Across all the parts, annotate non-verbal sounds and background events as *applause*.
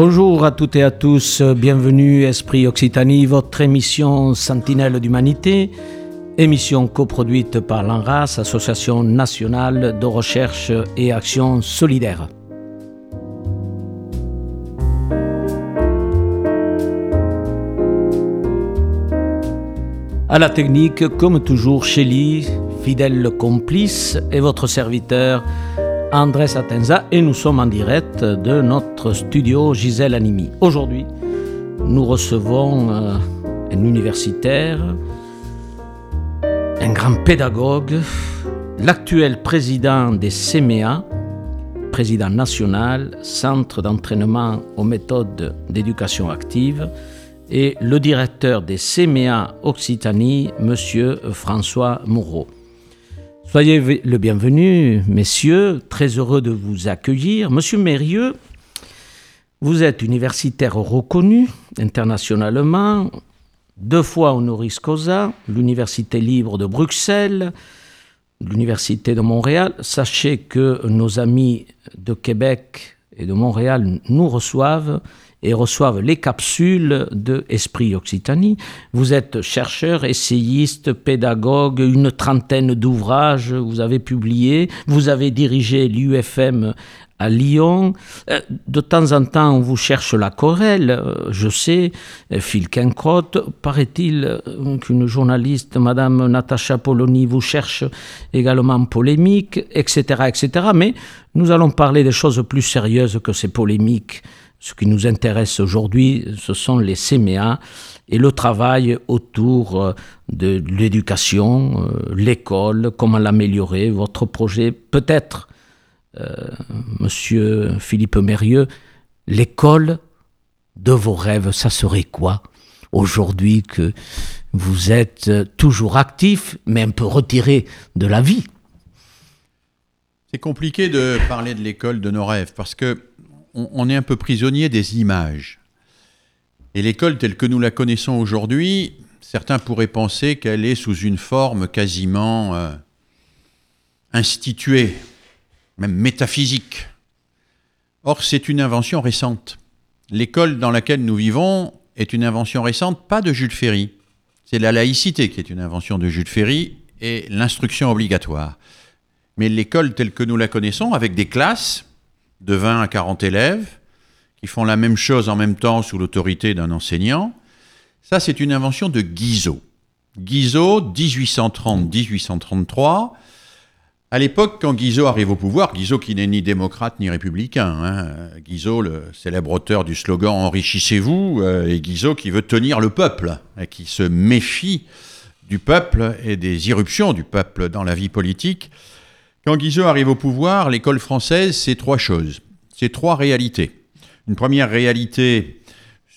Bonjour à toutes et à tous, bienvenue Esprit Occitanie, votre émission Sentinelle d'Humanité, émission coproduite par l'ANRAS, Association nationale de recherche et action solidaire. À la technique, comme toujours, Shelly, fidèle complice, et votre serviteur Andrés Atenza, et nous sommes en direct de notre studio Gisèle Animi. Aujourd'hui, nous recevons euh, un universitaire, un grand pédagogue, l'actuel président des CMEA, président national, Centre d'entraînement aux méthodes d'éducation active, et le directeur des CMEA Occitanie, M. François Moreau. Soyez le bienvenu, messieurs, très heureux de vous accueillir. Monsieur Mérieux, vous êtes universitaire reconnu internationalement, deux fois honoris causa, l'Université libre de Bruxelles, l'Université de Montréal. Sachez que nos amis de Québec et de Montréal nous reçoivent et reçoivent les capsules de Esprit Occitanie. Vous êtes chercheur, essayiste, pédagogue, une trentaine d'ouvrages vous avez publié, vous avez dirigé l'UFM à Lyon. Euh, de temps en temps, on vous cherche la querelle, euh, je sais, euh, Phil Kencrot. Paraît-il qu'une journaliste, Madame Natacha Polony, vous cherche également polémique, etc., etc. Mais nous allons parler des choses plus sérieuses que ces polémiques. Ce qui nous intéresse aujourd'hui, ce sont les CMA et le travail autour de l'éducation, l'école, comment l'améliorer, votre projet. Peut-être, monsieur Philippe Mérieux, l'école de vos rêves, ça serait quoi aujourd'hui que vous êtes toujours actif, mais un peu retiré de la vie? C'est compliqué de parler de l'école de nos rêves parce que on, est un peu prisonnier des images. Et l'école telle que nous la connaissons aujourd'hui, certains pourraient penser qu'elle est sous une forme quasiment euh, instituée, même métaphysique. Or, c'est une invention récente. L'école dans laquelle nous vivons est une invention récente, pas de Jules Ferry. C'est la laïcité qui est une invention de Jules Ferry et l'instruction obligatoire. Mais l'école telle que nous la connaissons, avec des classes, de 20 à 40 élèves qui font la même chose en même temps sous l'autorité d'un enseignant. Ça, c'est une invention de Guizot. Guizot, 1830-1833. À l'époque, quand Guizot arrive au pouvoir, Guizot qui n'est ni démocrate ni républicain, hein, Guizot, le célèbre auteur du slogan Enrichissez-vous, euh, et Guizot qui veut tenir le peuple, et qui se méfie du peuple et des irruptions du peuple dans la vie politique. Quand Guizot arrive au pouvoir, l'école française, c'est trois choses. C'est trois réalités. Une première réalité,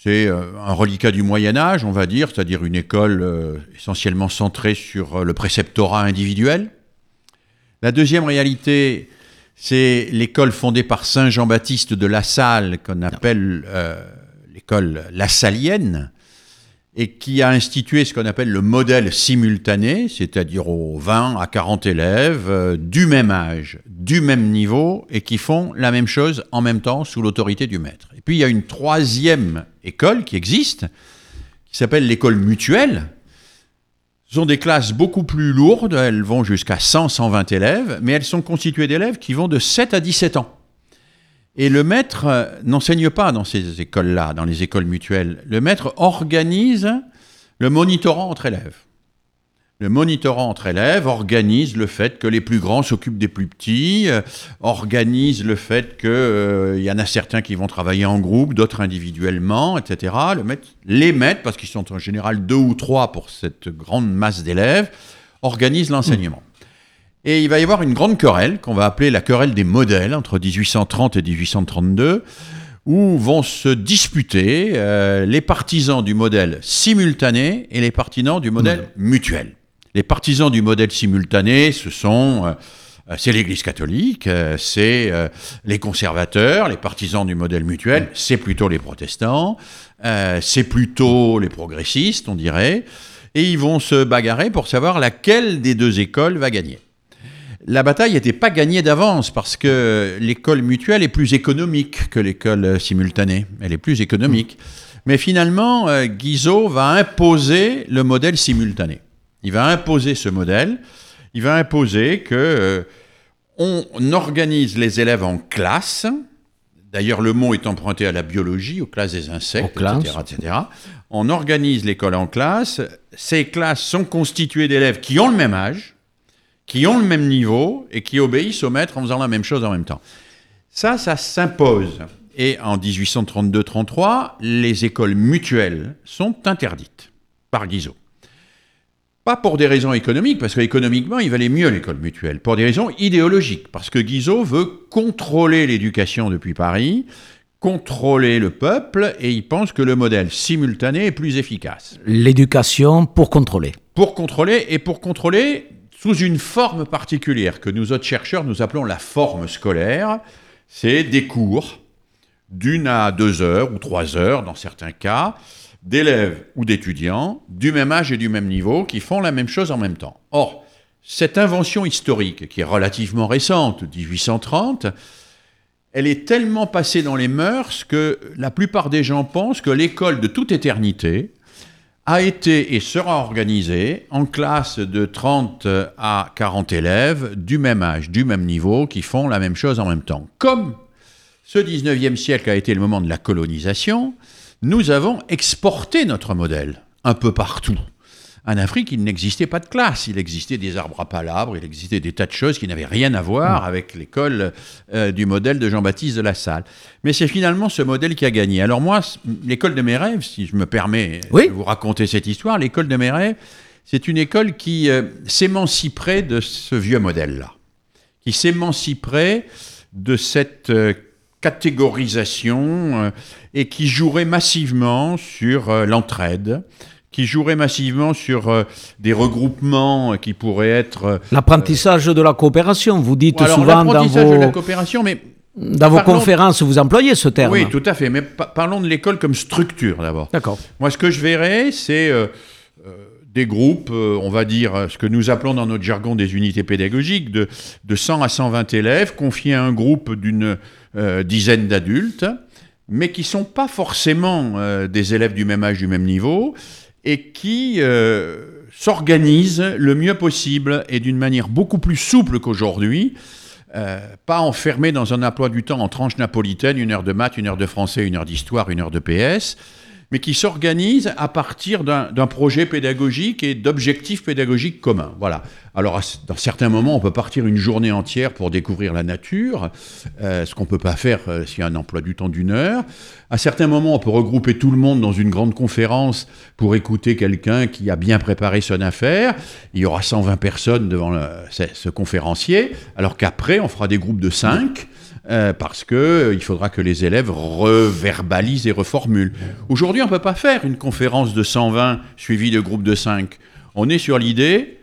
c'est euh, un reliquat du Moyen Âge, on va dire, c'est-à-dire une école euh, essentiellement centrée sur euh, le préceptorat individuel. La deuxième réalité, c'est l'école fondée par Saint Jean-Baptiste de La Salle, qu'on appelle l'école lassalienne, et qui a institué ce qu'on appelle le modèle simultané, c'est-à-dire aux 20 à 40 élèves euh, du même âge, du même niveau, et qui font la même chose en même temps sous l'autorité du maître. Et puis il y a une troisième école qui existe, qui s'appelle l'école mutuelle. Sont des classes beaucoup plus lourdes, elles vont jusqu'à 100-120 élèves, mais elles sont constituées d'élèves qui vont de 7 à 17 ans. Et le maître euh, n'enseigne pas dans ces écoles-là, dans les écoles mutuelles. Le maître organise le monitorant entre élèves. Le monitorant entre élèves organise le fait que les plus grands s'occupent des plus petits, euh, organise le fait qu'il euh, y en a certains qui vont travailler en groupe, d'autres individuellement, etc. Le maître, les maîtres, parce qu'ils sont en général deux ou trois pour cette grande masse d'élèves, organisent l'enseignement. Et il va y avoir une grande querelle, qu'on va appeler la querelle des modèles, entre 1830 et 1832, où vont se disputer euh, les partisans du modèle simultané et les partisans du modèle mutuel. Les partisans du modèle simultané, ce sont... Euh, c'est l'Église catholique, euh, c'est les conservateurs, les partisans du modèle mutuel, c'est plutôt les protestants, c'est plutôt les progressistes, on dirait, et ils vont se bagarrer pour savoir laquelle des deux écoles va gagner. la bataille n'était pas gagnée d'avance parce que l'école mutuelle est plus économique que l'école simultanée. Elle est plus économique. Mais finalement, euh, Guizot va imposer le modèle simultané. Il va imposer ce modèle. Il va imposer que euh, on organise les élèves en classe. D'ailleurs, le mot est emprunté à la biologie, aux classes des insectes, etc., etc. On organise l'école en classe. Ces classes sont constituées d'élèves qui ont le même âge, qui ont le même niveau et qui obéissent au maître en faisant la même chose en même temps. Ça, ça s'impose. Et en 1832-33, les écoles mutuelles sont interdites par Guizot. Pas pour des raisons économiques, parce qu'économiquement, il valait mieux l'école mutuelle. Pour des raisons idéologiques, parce que Guizot veut contrôler l'éducation depuis Paris, contrôler le peuple, et il pense que le modèle simultané est plus efficace. L'éducation pour contrôler. Pour contrôler, et pour contrôler sous une forme particulière que nous autres chercheurs nous appelons la forme scolaire. C'est des cours d'une à deux heures ou trois heures dans certains cas, d'élèves ou d'étudiants du même âge et du même niveau qui font la même chose en même temps. Or, cette invention historique, qui est relativement récente, 1830, elle est tellement passée dans les mœurs que la plupart des gens pensent que l'école de toute éternité a été et sera organisée en classe de 30 à 40 élèves du même âge, du même niveau, qui font la même chose en même temps. Comme ce 19e siècle a été le moment de la colonisation, nous avons exporté notre modèle un peu partout. En Afrique, il n'existait pas de classe, il existait des arbres à palabres, il existait des tas de choses qui n'avaient rien à voir avec l'école euh, du modèle de Jean-Baptiste de la Salle. Mais c'est finalement ce modèle qui a gagné. Alors moi, l'école de mes rêves, si je me permets de vous raconter cette histoire, l'école de mes rêves, c'est une école qui euh, s'émanciperait de ce vieux modèle-là, qui s'émanciperait de cette euh, catégorisation euh, et qui jouerait massivement sur euh, l'entraide, qui jouerait massivement sur euh, des regroupements qui pourraient être... L'apprentissage de la coopération, vous dites souvent dans vos... de la coopération, mais... Dans vos conférences, vous employez ce terme. Oui, tout à fait, mais parlons de l'école comme structure d'abord. D'accord. Moi, ce que je verrais, c'est des groupes, on va dire, ce que nous appelons dans notre jargon des unités pédagogiques, de, de 100 à 120 élèves, confiés à un groupe d'une euh, dizaines d'adultes, mais qui ne sont pas forcément euh, des élèves du même âge, du même niveau, et qui euh, s'organisent le mieux possible et d'une manière beaucoup plus souple qu'aujourd'hui, pas enfermés dans un emploi du temps en tranche napolitaine, une heure de maths, une heure de français, une heure d'histoire, une heure de PS, mais qui s'organise à partir d'un projet pédagogique et d'objectifs pédagogiques communs. Voilà. Alors, dans certains moments, on peut partir une journée entière pour découvrir la nature, euh, ce qu'on ne peut pas faire euh, s'il y a un emploi du temps d'une heure. À certains moments, on peut regrouper tout le monde dans une grande conférence pour écouter quelqu'un qui a bien préparé son affaire. Il y aura 120 personnes devant ce, conférencier, alors qu'après, on fera des groupes de 5 euh, parce qu'il euh, faudra que les élèves reverbalisent et reformulent. Aujourd'hui, on ne peut pas faire une conférence de 120 suivie de groupes de 5. On est sur l'idée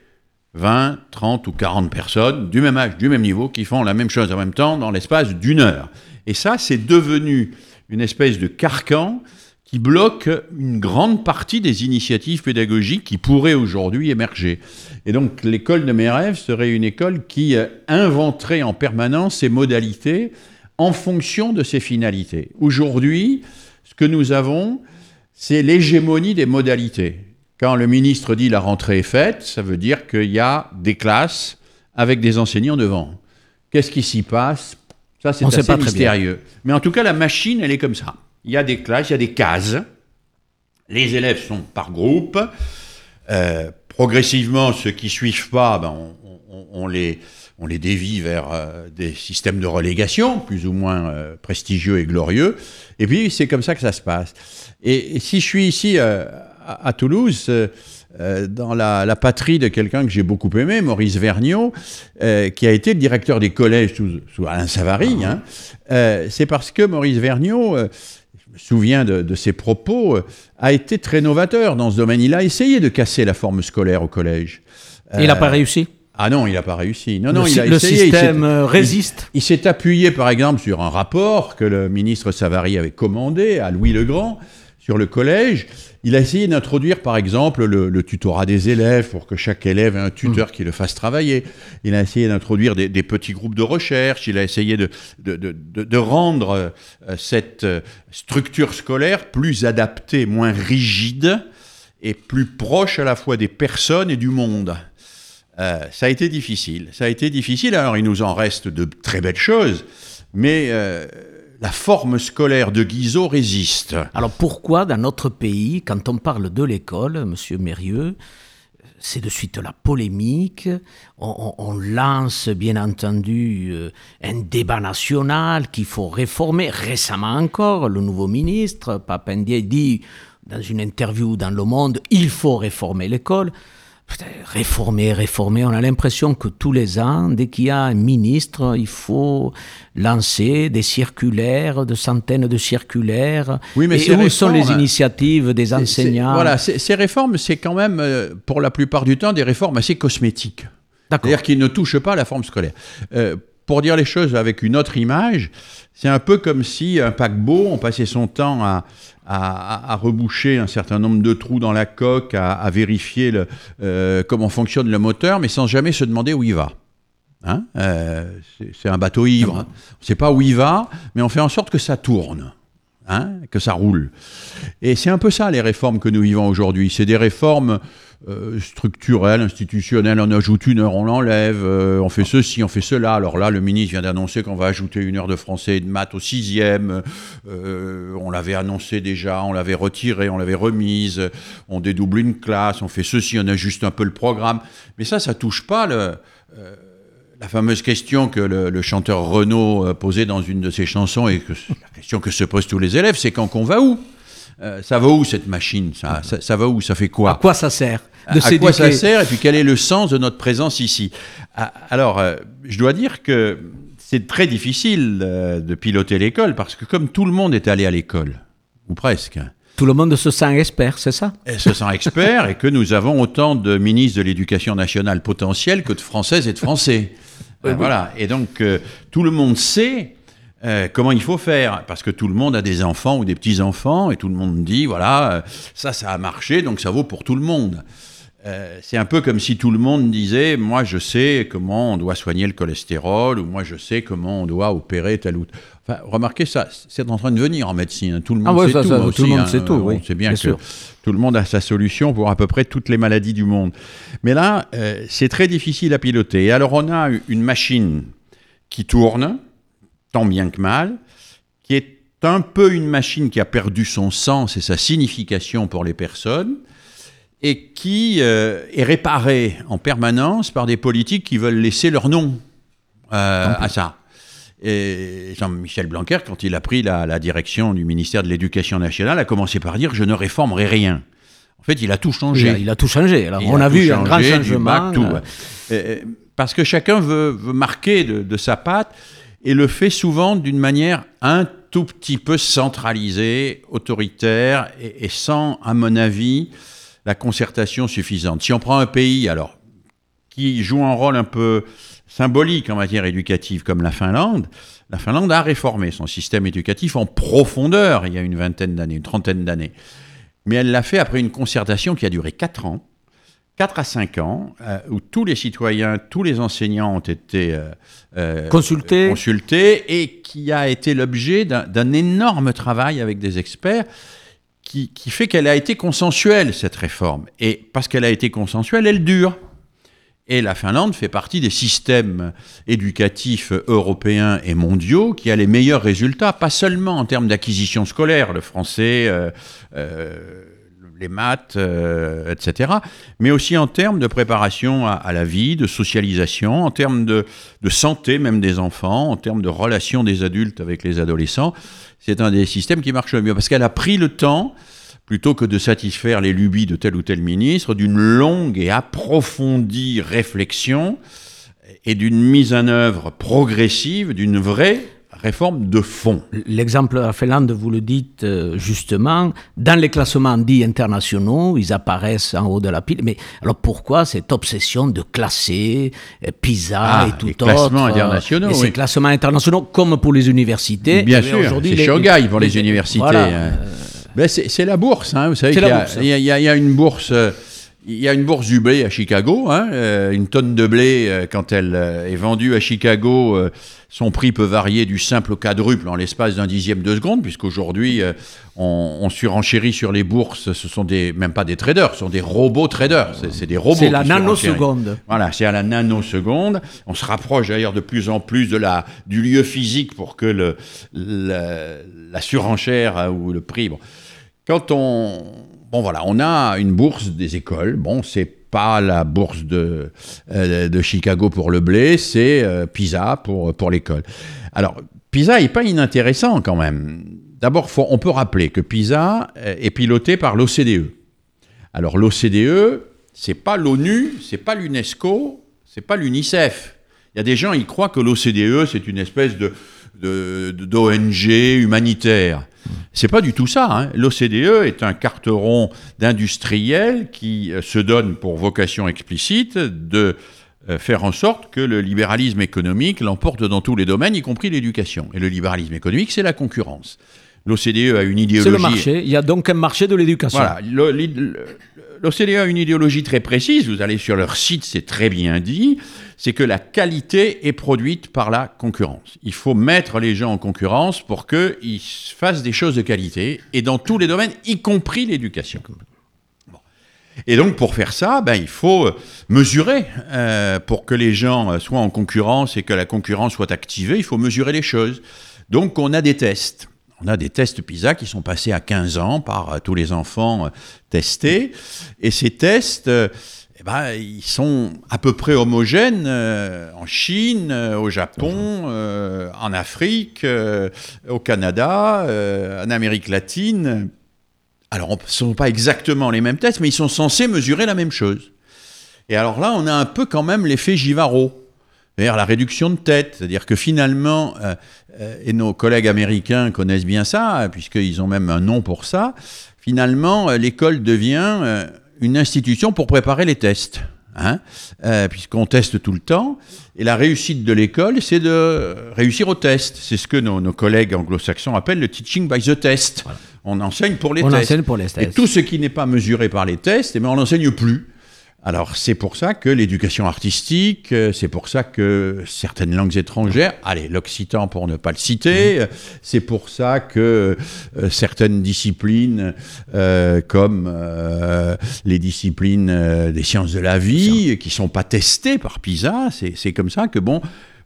20, 30 ou 40 personnes du même âge, du même niveau, qui font la même chose en même temps dans l'espace d'une heure. Et ça, c'est devenu une espèce de carcan qui bloque une grande partie des initiatives pédagogiques qui pourraient aujourd'hui émerger. Et donc l'école de mes rêves serait une école qui euh, inventerait en permanence ses modalités en fonction de ses finalités. Aujourd'hui, ce que nous avons, c'est l'hégémonie des modalités. Quand le ministre dit la rentrée est faite, ça veut dire qu'il y a des classes avec des enseignants devant. Qu'est-ce qui s'y passe? Ça, c'est assez mystérieux. Mais en tout cas, la machine, elle est comme ça il y a des classes, il y a des cases. Les élèves sont par groupe. Euh, progressivement, ceux qui suivent pas, ben, on, les, on les dévie vers euh, des systèmes de relégation, plus ou moins euh, prestigieux et glorieux. Et puis, c'est comme ça que ça se passe. Et, si je suis ici à, Toulouse, dans la, patrie de quelqu'un que j'ai beaucoup aimé, Maurice Vergniaud, qui a été le directeur des collèges sous, Alain Savary, hein, c'est parce que Maurice Vergniaud me souviens de, ses propos, euh, a été très novateur dans ce domaine. Il a essayé de casser la forme scolaire au collège. il n'a pas réussi? Ah non, il n'a pas réussi. Non, non, il a le système euh, résiste. Il, s'est appuyé, par exemple, sur un rapport que le ministre Savary avait commandé à Louis le Grand sur le collège. Il a essayé d'introduire, par exemple, le, tutorat des élèves pour que chaque élève ait un tuteur mm. qui le fasse travailler. Il a essayé d'introduire des, petits groupes de recherche. Il a essayé de, de, rendre euh, cette euh, structure scolaire plus adaptée, moins rigide et plus proche à la fois des personnes et du monde. Euh, ça a été difficile. Ça a été difficile. Alors, il nous en reste de très belles choses, mais la forme scolaire de Guizot résiste. Alors pourquoi dans notre pays, quand on parle de l'école, Monsieur Mérieux, c'est de suite la polémique, on, lance bien entendu euh, un débat national qu'il faut réformer. Récemment encore, le nouveau ministre, Papendier, dit dans une interview dans Le Monde, il faut réformer l'école réformer, réformer. On a l'impression que tous les ans, dès qu'il y a un ministre, il faut lancer des circulaires, de centaines de circulaires. Oui, mais et où sont les initiatives des enseignants Voilà, ces réformes, c'est quand même, euh, pour la plupart du temps, des réformes assez cosmétiques. C'est-à-dire qu'ils ne touchent pas la forme scolaire. Euh, pour dire les choses avec une autre image, c'est un peu comme si un paquebot, on passait son temps à, à, reboucher un certain nombre de trous dans la coque, à, vérifier le, euh, comment fonctionne le moteur, mais sans jamais se demander où il va. Hein euh, c'est un bateau ivre. On ne sait pas où il va, mais on fait en sorte que ça tourne. Hein, que ça roule. Et c'est un peu ça les réformes que nous vivons aujourd'hui. C'est des réformes euh, structurelles, institutionnelles. On ajoute une heure, on l'enlève. Euh, on fait ceci, on fait cela. Alors là, le ministre vient d'annoncer qu'on va ajouter une heure de français et de maths au sixième. Euh, on l'avait annoncé déjà, on l'avait retiré, on l'avait remise. On dédouble une classe, on fait ceci, on ajuste un peu le programme. Mais ça, ça touche pas le la fameuse question que le, chanteur Renaud euh, posait dans une de ses chansons et que la question que se posent tous les élèves, c'est quand qu'on va où? Euh, Ça va où cette machine ça, ça, va où? Ça fait quoi? À quoi ça sert de À quoi ça sert Et puis quel est le sens de notre présence ici? Ah, Alors, euh, je dois dire que c'est très difficile de piloter l'école parce que comme tout le monde est allé à l'école, ou presque, tout le monde se sent expert, c'est ça? et Se sent expert et que nous avons autant de ministres de l'éducation nationale potentiels que de Françaises et de Français. Euh, voilà. Et donc, euh, tout le monde sait euh, comment il faut faire, parce que tout le monde a des enfants ou des petits-enfants, et tout le monde dit, voilà, ça, ça a marché, donc ça vaut pour tout le monde. c'est un peu comme si tout le monde disait, moi je sais comment on doit soigner le cholestérol, ou moi je sais comment on doit opérer tel ou tel. Enfin, remarquez ça, c'est en train de venir en médecine. Tout le monde sait tout. tout le monde sait tout, oui. C'est bien, que tout le monde a sa solution pour à peu près toutes les maladies du monde. Mais là, c'est très difficile à piloter. Et alors on a une machine qui tourne, tant bien que mal, qui est un peu une machine qui a perdu son sens et sa signification pour les personnes, et qui euh, est réparée en permanence par des politiques qui veulent laisser leur nom euh, à ça. Et Jean-Michel Blanquer, quand il a pris la, direction du ministère de l'Éducation nationale, a commencé par dire Je ne réformerai rien. En fait, il a tout changé. Il a, tout changé. Alors, on a, vu un grand changement. tout, euh, parce que chacun veut, marquer de, sa patte et le fait souvent d'une manière un tout petit peu centralisée, autoritaire et, sans, à mon avis, la concertation suffisante. Si on prend un pays, alors, qui joue un rôle un peu symbolique en matière éducative comme la Finlande, la Finlande a réformé son système éducatif en profondeur il y a une vingtaine d'années, une trentaine d'années. Mais elle l'a fait après une concertation qui a duré 4 ans, 4 à 5 ans, euh, où tous les citoyens, tous les enseignants ont été euh, euh, consultés. consultés et qui a été l'objet d'un énorme travail avec des experts qui, qui fait qu'elle a été consensuelle, cette réforme. Et parce qu'elle a été consensuelle, elle dure. Et la Finlande fait partie des systèmes éducatifs européens et mondiaux qui a les meilleurs résultats, pas seulement en termes d'acquisition scolaire, le français, les maths, euh, etc., mais aussi en termes de préparation à, la vie, de socialisation, en termes de, de, santé même des enfants, en termes de relations des adultes avec les adolescents. C'est un des systèmes qui marche le mieux parce qu'elle a pris le temps plutôt que de satisfaire les lubies de tel ou tel ministre, d'une longue et approfondie réflexion et d'une mise en œuvre progressive d'une vraie réforme de fond. L'exemple de la Finlande, vous le dites euh, justement, dans les classements dits internationaux, ils apparaissent en haut de la pile. Mais alors pourquoi cette obsession de classer euh, PISA ah, et tout les classements internationaux, et Ces classements internationaux, comme pour les universités. Bien sûr, c'est Shanghai pour les, universités. Hein. ben, C'est la bourse, hein, vous savez il y y y a une bourse... euh, il y a une bourse du blé à Chicago. hein, euh, une tonne de blé, euh, quand elle euh, est vendue à Chicago, son prix peut varier du simple au quadruple en l'espace d'un dixième de seconde, puisqu'aujourd'hui, on, on surenchérit sur les bourses. Ce sont des, même pas des traders, ce sont des robots traders. C'est- des robots. C'est la nanoseconde. Voilà, c'est à la nanoseconde. On se rapproche d'ailleurs de plus en plus de la, du lieu physique pour que le, la, la surenchère ou le prix. Bon. Quand on. Bon, voilà, on a une bourse des écoles. Bon, c'est pas la bourse de, euh, de Chicago pour le blé, c'est euh, Pisa pour, pour l'école. Alors, Pisa n'est pas inintéressant quand même. D'abord, on peut rappeler que Pisa euh, est piloté par l'OCDE. Alors l'OCDE, c'est pas l'ONU, c'est pas l'UNESCO, c'est pas l'UNICEF. Il y a des gens, ils croient que l'OCDE, c'est une espèce de- d'ONG humanitaire. C'est pas du tout ça. hein. L'OCDE est un carteron d'industriels qui euh, se donne pour vocation explicite de euh, faire en sorte que le libéralisme économique l'emporte dans tous les domaines, y compris l'éducation. Et le libéralisme économique, c'est la concurrence. L'OCDE a une idéologie. C'est le marché. Il y a donc un marché de l'éducation. Voilà, le- le- l'OCDE a une idéologie très précise, vous allez sur leur site, c'est très bien dit, c'est que la qualité est produite par la concurrence. Il faut mettre les gens en concurrence pour qu'ils fassent des choses de qualité, et dans tous les domaines, y compris l'éducation. Et donc pour faire ça, ben, il faut mesurer, euh, pour que les gens soient en concurrence et que la concurrence soit activée, il faut mesurer les choses. Donc on a des tests. On a des tests PISA qui sont passés à 15 ans par euh, tous les enfants euh, testés. Et ces tests, euh, eh ben, ils sont à peu près homogènes en Chine, au Japon, en Afrique, au Canada, en Amérique latine. Alors, ce ne sont pas exactement les mêmes tests, mais ils sont censés mesurer la même chose. Et alors là, on a un peu quand même l'effet Givaro. C'est-à-dire la réduction de tête. C'est-à-dire que finalement, euh, euh, et nos collègues américains connaissent bien ça, puisqu'ils ont même un nom pour ça, finalement, euh, l'école devient une institution pour préparer les tests. Hein euh, puisqu'on teste tout le temps. Et la réussite de l'école, c'est de réussir au test. C'est ce que nos, nos collègues anglo-saxons appellent le teaching by the test. On enseigne pour les On tests. enseigne pour les Et tests. tout ce qui n'est pas mesuré par les tests, eh bien, on n'enseigne plus. Alors c'est pour ça que l'éducation artistique, euh, c'est pour ça que certaines langues étrangères, allez, l'occitan pour ne pas le citer, euh, c'est pour ça que euh, certaines disciplines, euh, comme euh, les disciplines des sciences de la vie, qui sont pas testées par PISA, c'est c'est comme ça que bon,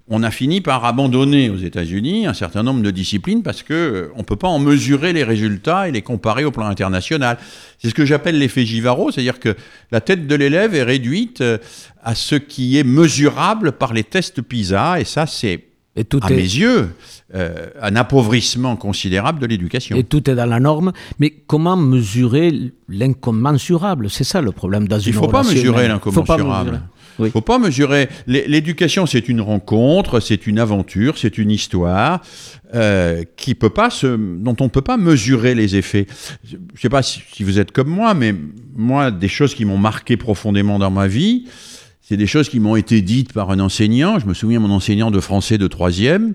on a fini par abandonner aux États-Unis un certain nombre de disciplines parce que euh, on peut pas en mesurer les résultats et les comparer au plan international. C'est ce que j'appelle l'effet Givaro, c'est-à-dire que la tête de l'élève est réduite euh, à ce qui est mesurable par les tests PISA, et ça, c'est Et tout à est- mes yeux euh, un appauvrissement considérable de l'éducation. Et tout est dans la norme. Mais comment mesurer l'incommensurable? C'est ça le problème dans Il ne faut pas mesurer l'incommensurable. Il ne faut pas mesurer. L'é- L'éducation, c'est une rencontre, c'est une aventure, c'est une histoire euh, qui peut pas se, dont on ne peut pas mesurer les effets. Je ne sais pas si vous êtes comme moi, mais moi, des choses qui m'ont marqué profondément dans ma vie, c'est des choses qui m'ont été dites par un enseignant. Je me souviens mon enseignant de français de troisième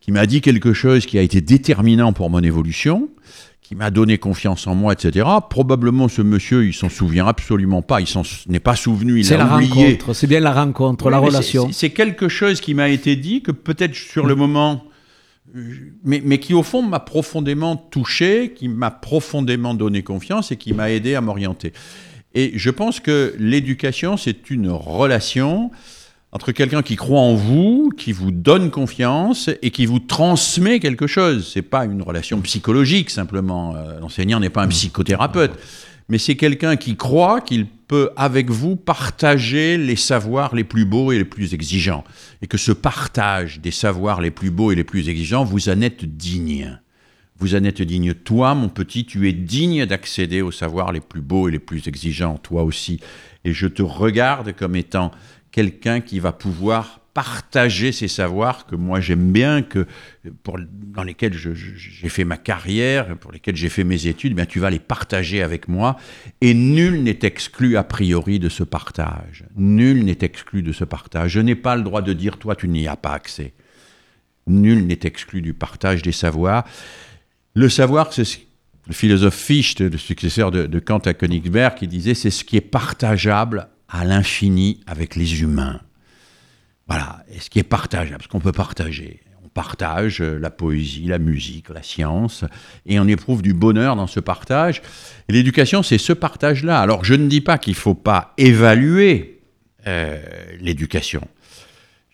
qui m'a dit quelque chose qui a été déterminant pour mon évolution qui m'a donné confiance en moi, etc. Probablement, ce monsieur, il s'en souvient absolument pas. Il s'en n'est pas souvenu. Il C'est a la oublié. rencontre. C'est bien la rencontre, Oui, la relation. c'est- quelque chose qui m'a été dit que peut-être sur le moment, euh, mais, mais qui au fond m'a profondément touché, qui m'a profondément donné confiance et qui m'a aidé à m'orienter. Et je pense que l'éducation, c'est une relation entre quelqu'un qui croit en vous, qui vous donne confiance et qui vous transmet quelque chose. C'est pas une relation psychologique simplement. Euh, L'enseignant n'est pas un psychothérapeute, mais c'est quelqu'un qui croit qu'il peut avec vous partager les savoirs les plus beaux et les plus exigeants, et que ce partage des savoirs les plus beaux et les plus exigeants, vous en êtes digne. Vous en êtes digne. Toi, mon petit, tu es digne d'accéder aux savoirs les plus beaux et les plus exigeants, toi aussi. Et je te regarde comme étant quelqu'un qui va pouvoir partager ces savoirs que moi j'aime bien, que pour, dans lesquels j'ai fait ma carrière, pour lesquels j'ai fait mes études, bien tu vas les partager avec moi. Et nul n'est exclu a priori de ce partage. Nul n'est exclu de ce partage. Je n'ai pas le droit de dire toi tu n'y as pas accès. Nul n'est exclu du partage des savoirs. Le savoir, c'est ce- le philosophe Fichte, le successeur de, de Kant à Königsberg, qui disait c'est ce qui est partageable à l'infini avec les humains. Voilà, et ce qui est partageable, ce qu'on peut partager. On partage euh, la poésie, la musique, la science, et on éprouve du bonheur dans ce partage. Et l'éducation, c'est ce partage-là. Alors je ne dis pas qu'il ne faut pas évaluer euh, l'éducation.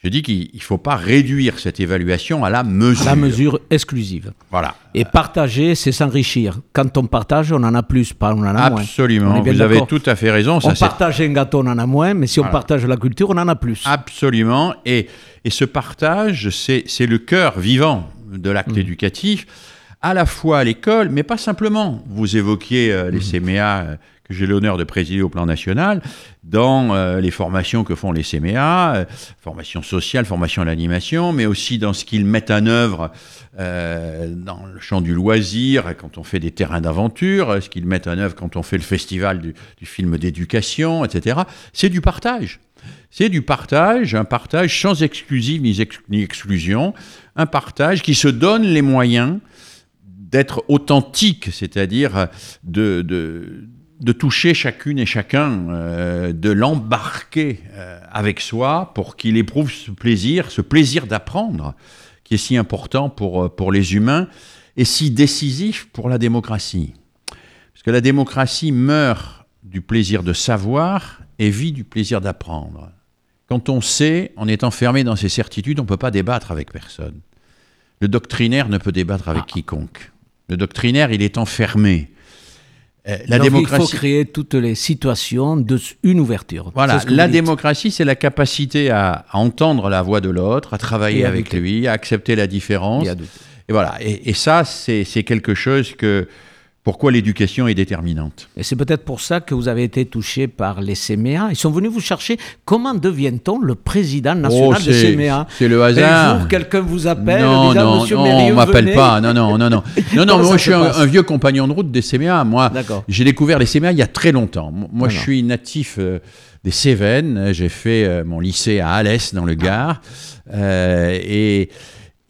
Je dis qu'il ne faut pas réduire cette évaluation à la mesure. À la mesure exclusive. Voilà. Et partager, c'est s'enrichir. Quand on partage, on en a plus, pas on en a moins. Absolument, est bien vous avez tout à fait raison. On Ça, partage un gâteau, on en a moins, mais si on partage la culture, on en a plus. Absolument. Et, et ce partage, c'est le cœur vivant de l'acte éducatif, à la fois à l'école, mais pas simplement. Vous évoquiez euh, les CMA euh, j'ai l'honneur de présider au plan national, dans euh, les formations que font les CMA, euh, formation sociale, formation à l'animation, mais aussi dans ce qu'ils mettent en œuvre euh, dans le champ du loisir, quand on fait des terrains d'aventure, ce qu'ils mettent en œuvre quand on fait le festival du, film d'éducation, etc. C'est du partage. C'est du partage, un partage sans exclusive ni, ex- ni exclusion, un partage qui se donne les moyens d'être authentique, c'est-à-dire de, de toucher chacune et chacun, euh, de l'embarquer euh, avec soi pour qu'il éprouve ce plaisir, ce plaisir d'apprendre, qui est si important pour, euh, pour les humains et si décisif pour la démocratie. Parce que la démocratie meurt du plaisir de savoir et vit du plaisir d'apprendre. Quand on sait, on est enfermé dans ses certitudes, on ne peut pas débattre avec personne. Le doctrinaire ne peut débattre avec quiconque. Le doctrinaire, il est enfermé. Euh, la démocratie. Il faut créer toutes les situations d'une ouverture. Voilà, ce la démocratie, c'est la capacité à, à entendre la voix de l'autre, à travailler Et à avec douter. lui, à accepter la différence. Doute. Et voilà. Et, et ça, c'est quelque chose que. Pourquoi l'éducation est déterminante? Et c'est peut-être pour ça que vous avez été touché par les CMA. Ils sont venus vous chercher. Comment devient-on le président national Oh, des c'est- CMA c'est le hasard. Un jour, quelqu'un vous appelle non, disant, non, Monsieur non, Mérieux, on m'appelle pas. Non, non, non, non. *laughs* Non, non, moi, je suis un, vieux compagnon de route des CMA. Moi, j'ai découvert les CMA il y a très longtemps. Moi, je D'accord. suis natif euh, des Cévennes. J'ai fait euh, mon lycée à Alès, dans le Gard. Euh, et,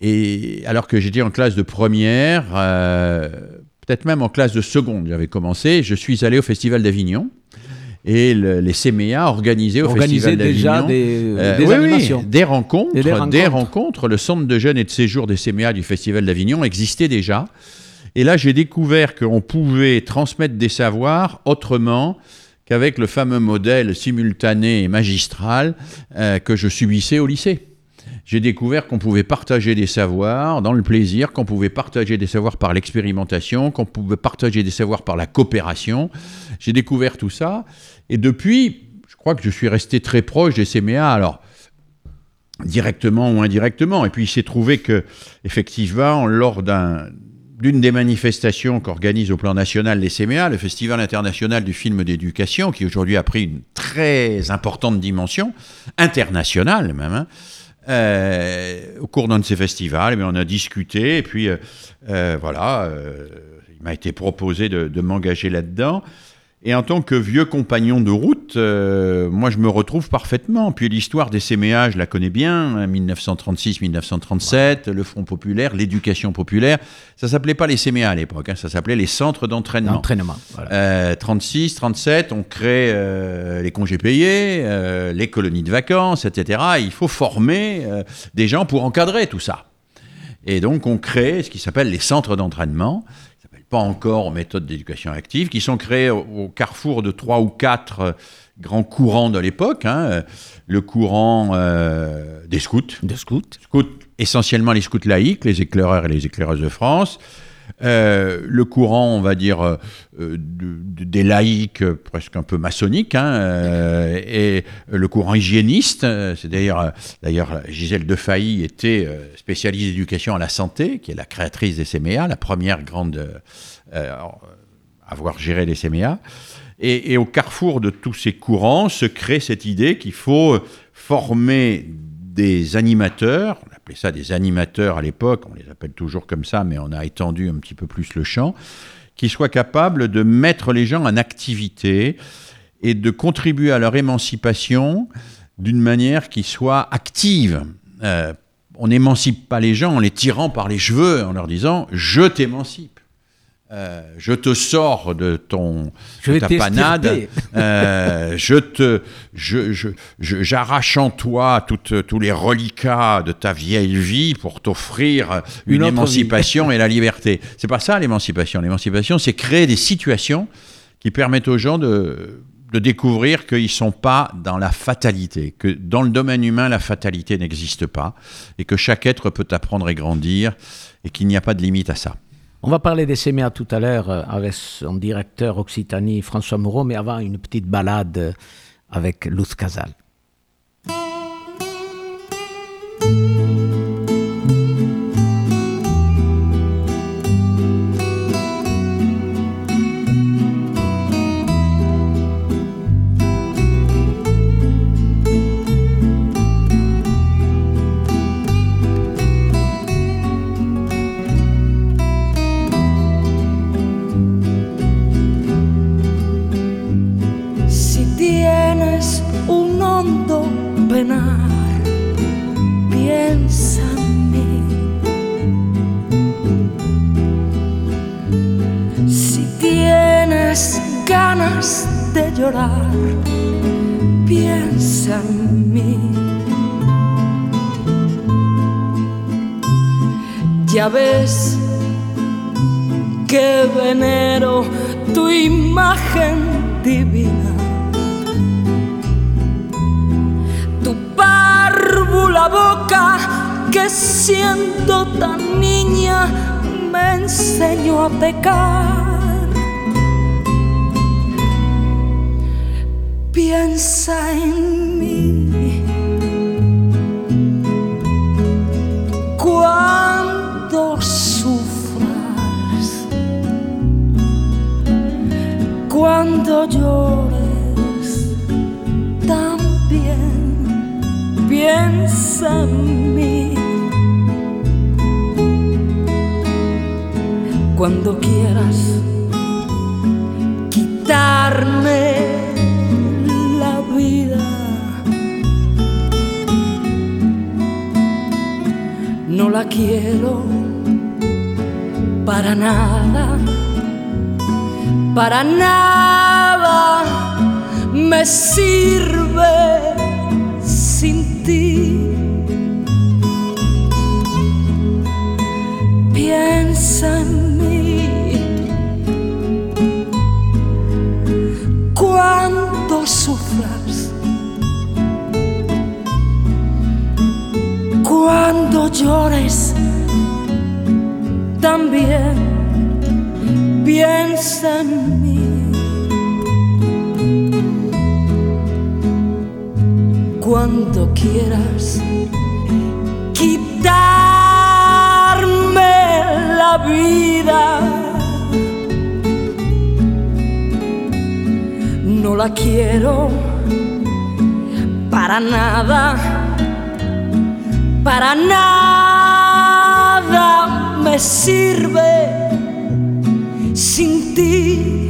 et alors que j'étais en classe de première, peut-être même en classe de seconde, j'avais commencé, je suis allé au Festival d'Avignon. Et le- les CMA organisaient au Organiser Festival déjà des, euh, des oui, oui, animations. des rencontres, des des rencontres. Le centre de jeunes et de séjour des CMA du Festival d'Avignon existait déjà. Et là, j'ai découvert qu'on pouvait transmettre des savoirs autrement qu'avec le fameux modèle simultané et magistral euh, que je subissais au lycée. J'ai découvert qu'on pouvait partager des savoirs dans le plaisir, qu'on pouvait partager des savoirs par l'expérimentation, qu'on pouvait partager des savoirs par la coopération. J'ai découvert tout ça. Et depuis, je crois que je suis resté très proche des CMA. Alors, directement ou indirectement. Et puis il s'est trouvé que, effectivement, lors d'un- d'une des manifestations qu'organise au plan national les CMA, le Festival international du film d'éducation, qui aujourd'hui a pris une très importante dimension, internationale même, hein, euh, au cours d'un de ces festivals, eh on a discuté, et puis euh, euh, voilà, il m'a été proposé de m'engager là-dedans. Et en tant que vieux compagnon de route, euh, moi je me retrouve parfaitement. Puis l'histoire des CMA, je la connais bien, hein, 1936-1937, le Front populaire, l'éducation populaire. Ça s'appelait pas les CMA à l'époque, hein, ça s'appelait les centres d'entraînement. L'entraînement. voilà. Euh, 36, 37, on crée euh, les congés payés, euh, les colonies de vacances, etc. Il faut former des gens pour encadrer tout ça. Et donc on crée ce qui s'appelle les centres d'entraînement, pas encore méthodes d'éducation active, qui sont créés au, carrefour de trois ou quatre euh, grands courants de l'époque. hein. Euh, Le courant euh, des scouts, De scout. scouts, essentiellement les scouts laïcs, les éclaireurs et les éclaireuses de France. Euh, le courant, on va dire, euh, de- de- des laïcs presque un peu maçonniques, hein, euh, et le courant hygiéniste, c'est d'ailleurs, Gisèle Defailly était euh, spécialiste d'éducation à la santé, qui est la créatrice des CMA, la première grande à avoir géré les CMA. Et, au carrefour de tous ces courants se crée cette idée qu'il faut former des animateurs, appelait ça des animateurs à l'époque, on les appelle toujours comme ça, mais on a étendu un petit peu plus le champ, qui soient capables de mettre les gens en activité et de contribuer à leur émancipation d'une manière qui soit active. Euh, on n'émancipe pas les gens en les tirant par les cheveux, en leur disant ⁇ je t'émancipe ⁇ euh, je te sors de ton Je ta panade, euh, je te, je, j'arrache en toi toutes- tous les reliquats de ta vieille vie pour t'offrir une, émancipation et la liberté. C'est pas ça l'émancipation. L'émancipation, c'est créer des situations qui permettent aux gens de, de découvrir qu'ils ne sont pas dans la fatalité, que dans le domaine humain, la fatalité n'existe pas, et que chaque être peut apprendre et grandir, et qu'il n'y a pas de limite à ça. On va parler des CMA tout à l'heure euh, avec son directeur Occitanie, François Moreau, mais avant une petite balade euh, avec Luz Casal. De llorar, piensa en mí. Ya ves que venero tu imagen divina. Tu párvula boca que siendo tan niña me enseñó a pecar. Piensa en mí. Cuando sufras, cuando llores, también piensa en mí. Cuando quieras quitarme no la quiero para nada, para nada me sirve sin ti. Piensa en también piensa en mí. Cuando quieras quitarme la vida, no la quiero para nada para nada me sirve sin ti.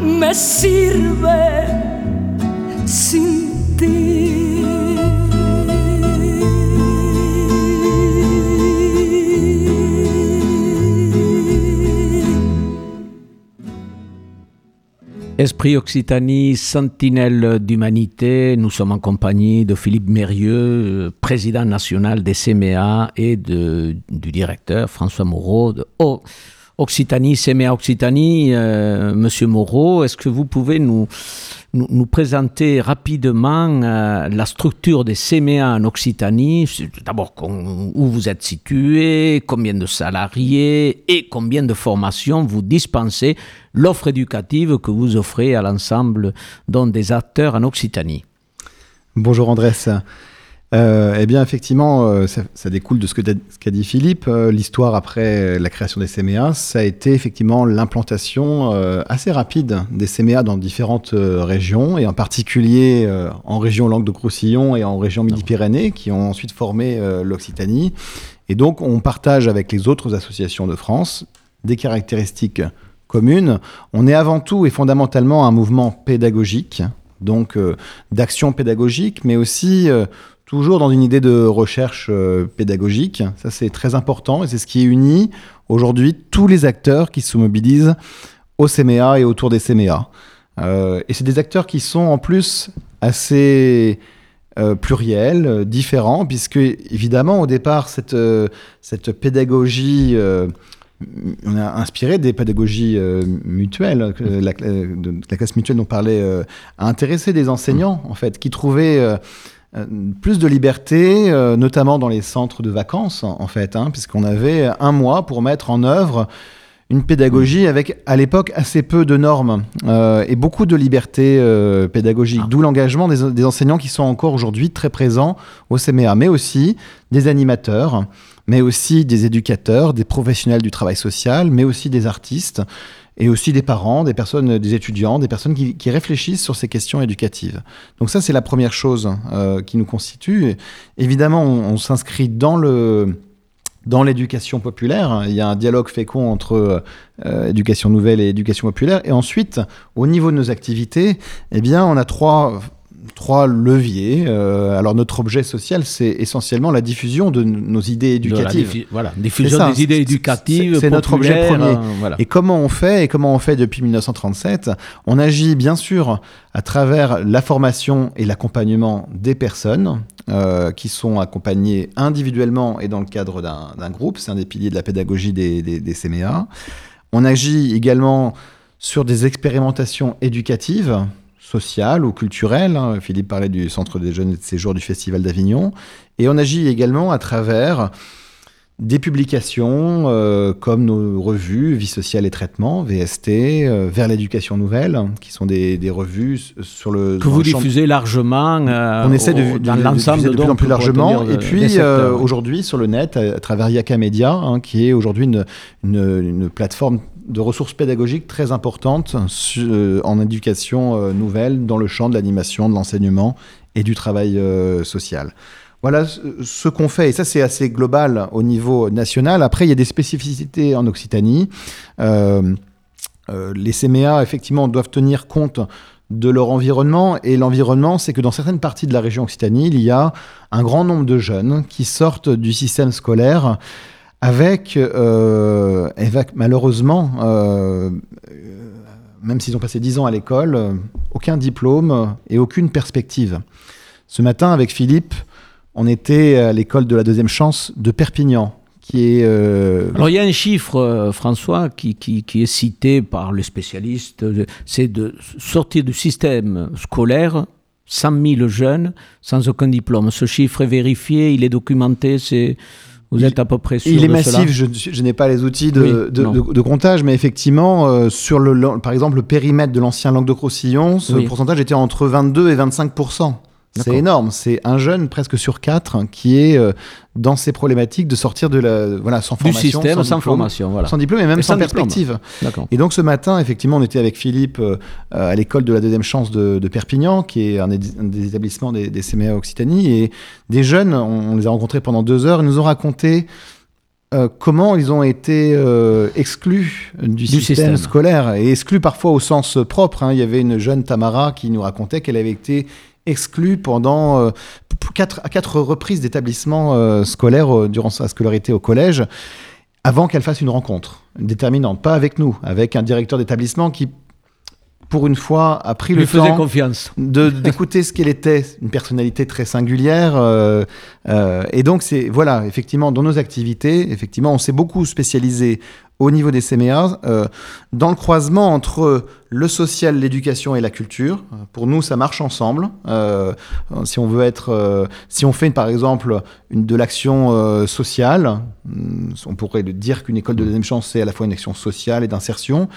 Me sirve. Esprit Occitanie, sentinelle d'humanité, nous sommes en compagnie de Philippe Mérieux, président national des CMA et de, du directeur François Moreau de Occitanie, CMA Occitanie. Euh, Monsieur Moreau, est-ce que vous pouvez nous, nous, présenter rapidement euh, la structure des CMA en Occitanie, d'abord où vous êtes situé, combien de salariés et combien de formations vous dispensez, l'offre éducative que vous offrez à l'ensemble des acteurs en Occitanie. Bonjour Andrés. Euh, eh bien, effectivement, euh, ça, découle de ce qu'a dit Philippe. Euh, l'histoire après la création des CMA, ça a été effectivement l'implantation assez rapide des CMA dans différentes régions, et en particulier en région Languedoc-Roussillon et en région Midi-Pyrénées, qui ont ensuite formé l'Occitanie. Et donc, on partage avec les autres associations de France des caractéristiques communes. On est avant tout et fondamentalement un mouvement pédagogique, donc d'action pédagogique, mais aussi toujours dans une idée de recherche euh, pédagogique. Ça, c'est très important et c'est ce qui unit aujourd'hui tous les acteurs qui se mobilisent au CMA et autour des CMA. Euh, et c'est des acteurs qui sont en plus assez euh, pluriels, différents, puisque évidemment, au départ, cette, cette pédagogie on a inspiré des pédagogies mutuelles. La, la, classe mutuelle dont parlait a intéressé des enseignants, en fait, qui trouvaient plus de liberté, euh, notamment dans les centres de vacances, en, fait, hein, puisqu'on avait un mois pour mettre en œuvre une pédagogie avec, à l'époque, assez peu de normes euh, et beaucoup de liberté pédagogique, ah. d'où l'engagement des, enseignants qui sont encore aujourd'hui très présents au CMA, mais aussi des animateurs, mais aussi des éducateurs, des professionnels du travail social, mais aussi des artistes et aussi des parents, des personnes, des étudiants, des personnes qui, réfléchissent sur ces questions éducatives. Donc ça, c'est la première chose euh, qui nous constitue. évidemment, on, s'inscrit dans le dans l'éducation populaire. Il y a un dialogue fécond entre euh, éducation nouvelle et éducation populaire. Et ensuite, au niveau de nos activités, eh bien, on a trois trois leviers. Euh, alors notre objet social, c'est essentiellement la diffusion de nos idées éducatives. voilà, diffusion des idées éducatives. C'est notre objet premier. Euh, et comment on fait Et comment on fait depuis 1937 On agit bien sûr à travers la formation et l'accompagnement des personnes euh, qui sont accompagnées individuellement et dans le cadre d'un groupe. C'est un des piliers de la pédagogie des, des, des CMA. On agit également sur des expérimentations éducatives social ou culturel. Hein. Philippe parlait du Centre des jeunes et de séjour du Festival d'Avignon. Et on agit également à travers des publications euh, comme nos revues Vie sociale et traitement, VST, euh, Vers l'éducation nouvelle, qui sont des, revues sur le... Que vous diffusez largement euh, On essaie de, dans l'ensemble de, plus en plus largement. Et puis aujourd'hui sur le net, à, travers Yaka Media, hein, qui est aujourd'hui une, une, plateforme de ressources pédagogiques très importantes euh, en éducation euh, nouvelle dans le champ de l'animation, de l'enseignement et du travail euh, social. Voilà ce qu'on fait, et ça c'est assez global au niveau national. Après, il y a des spécificités en Occitanie. les CMA, effectivement, doivent tenir compte de leur environnement. Et l'environnement, c'est que dans certaines parties de la région Occitanie, il y a un grand nombre de jeunes qui sortent du système scolaire avec, euh, malheureusement, euh, même s'ils ont passé 10 ans à l'école, aucun diplôme et aucune perspective. Ce matin, avec Philippe, on était à l'école de la deuxième chance de Perpignan. Qui est, euh, Alors il y a un chiffre, François, qui, qui, est cité par les spécialistes, c'est de sortir du système scolaire 100 000 jeunes sans aucun diplôme. Ce chiffre est vérifié, il est documenté, c'est... Vous êtes à peu près sûr Il est massif, je, n'ai pas les outils de, de, comptage, mais effectivement, euh, sur le, par exemple le périmètre de l'ancien Languedoc-Roussillon, ce pourcentage était entre 22 et 25 c'est énorme. C'est un jeune presque sur quatre qui est euh, dans ces problématiques de sortir de la voilà sans formation, système, sans, formation, voilà. sans diplôme et même sans, perspective. Et donc ce matin, effectivement, on était avec Philippe euh, à l'école de la deuxième chance de, Perpignan, qui est un des, établissements des, des, CMA Occitanie, et des jeunes, on, les a rencontrés pendant deux heures, ils nous ont raconté euh, comment ils ont été exclus du, système, scolaire et exclus parfois au sens propre. Hein. Il y avait une jeune Tamara qui nous racontait qu'elle avait été exclue pendant euh, quatre, à quatre reprises d'établissements euh, scolaires euh, durant sa scolarité au collège, avant qu'elle fasse une rencontre déterminante. Pas avec nous, avec un directeur d'établissement qui pour une fois, a pris Lui le temps confiance. de- d'écouter ce qu'elle était, une personnalité très singulière. euh, euh, et donc, c'est voilà, effectivement, dans nos activités, effectivement, on s'est beaucoup spécialisé au niveau des CMA euh, dans le croisement entre le social, l'éducation et la culture. Pour nous, ça marche ensemble. Euh, si on veut être, euh, si on fait par exemple une, de l'action euh, sociale, hum, on pourrait dire qu'une école de deuxième chance c'est à la fois une action sociale et d'insertion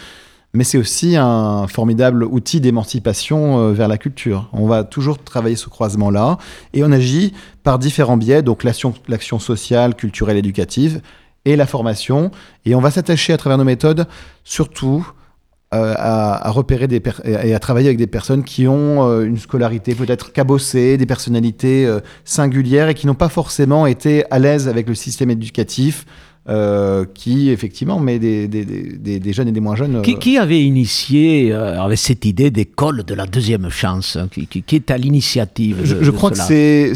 mais c'est aussi un formidable outil d'émancipation euh, vers la culture. On va toujours travailler ce croisement-là et on agit par différents biais, donc l'action sociale, culturelle, éducative et la formation. Et on va s'attacher à travers nos méthodes surtout euh, à, repérer des et à travailler avec des personnes qui ont euh, une scolarité peut-être cabossée, des personnalités euh, singulières et qui n'ont pas forcément été à l'aise avec le système éducatif. Euh, qui effectivement met des, des- des- des- jeunes et des moins jeunes. euh, Qui, qui avait initié euh, avec cette idée d'école de la deuxième chance hein, qui, qui- qui est à l'initiative Je, je de crois que c'est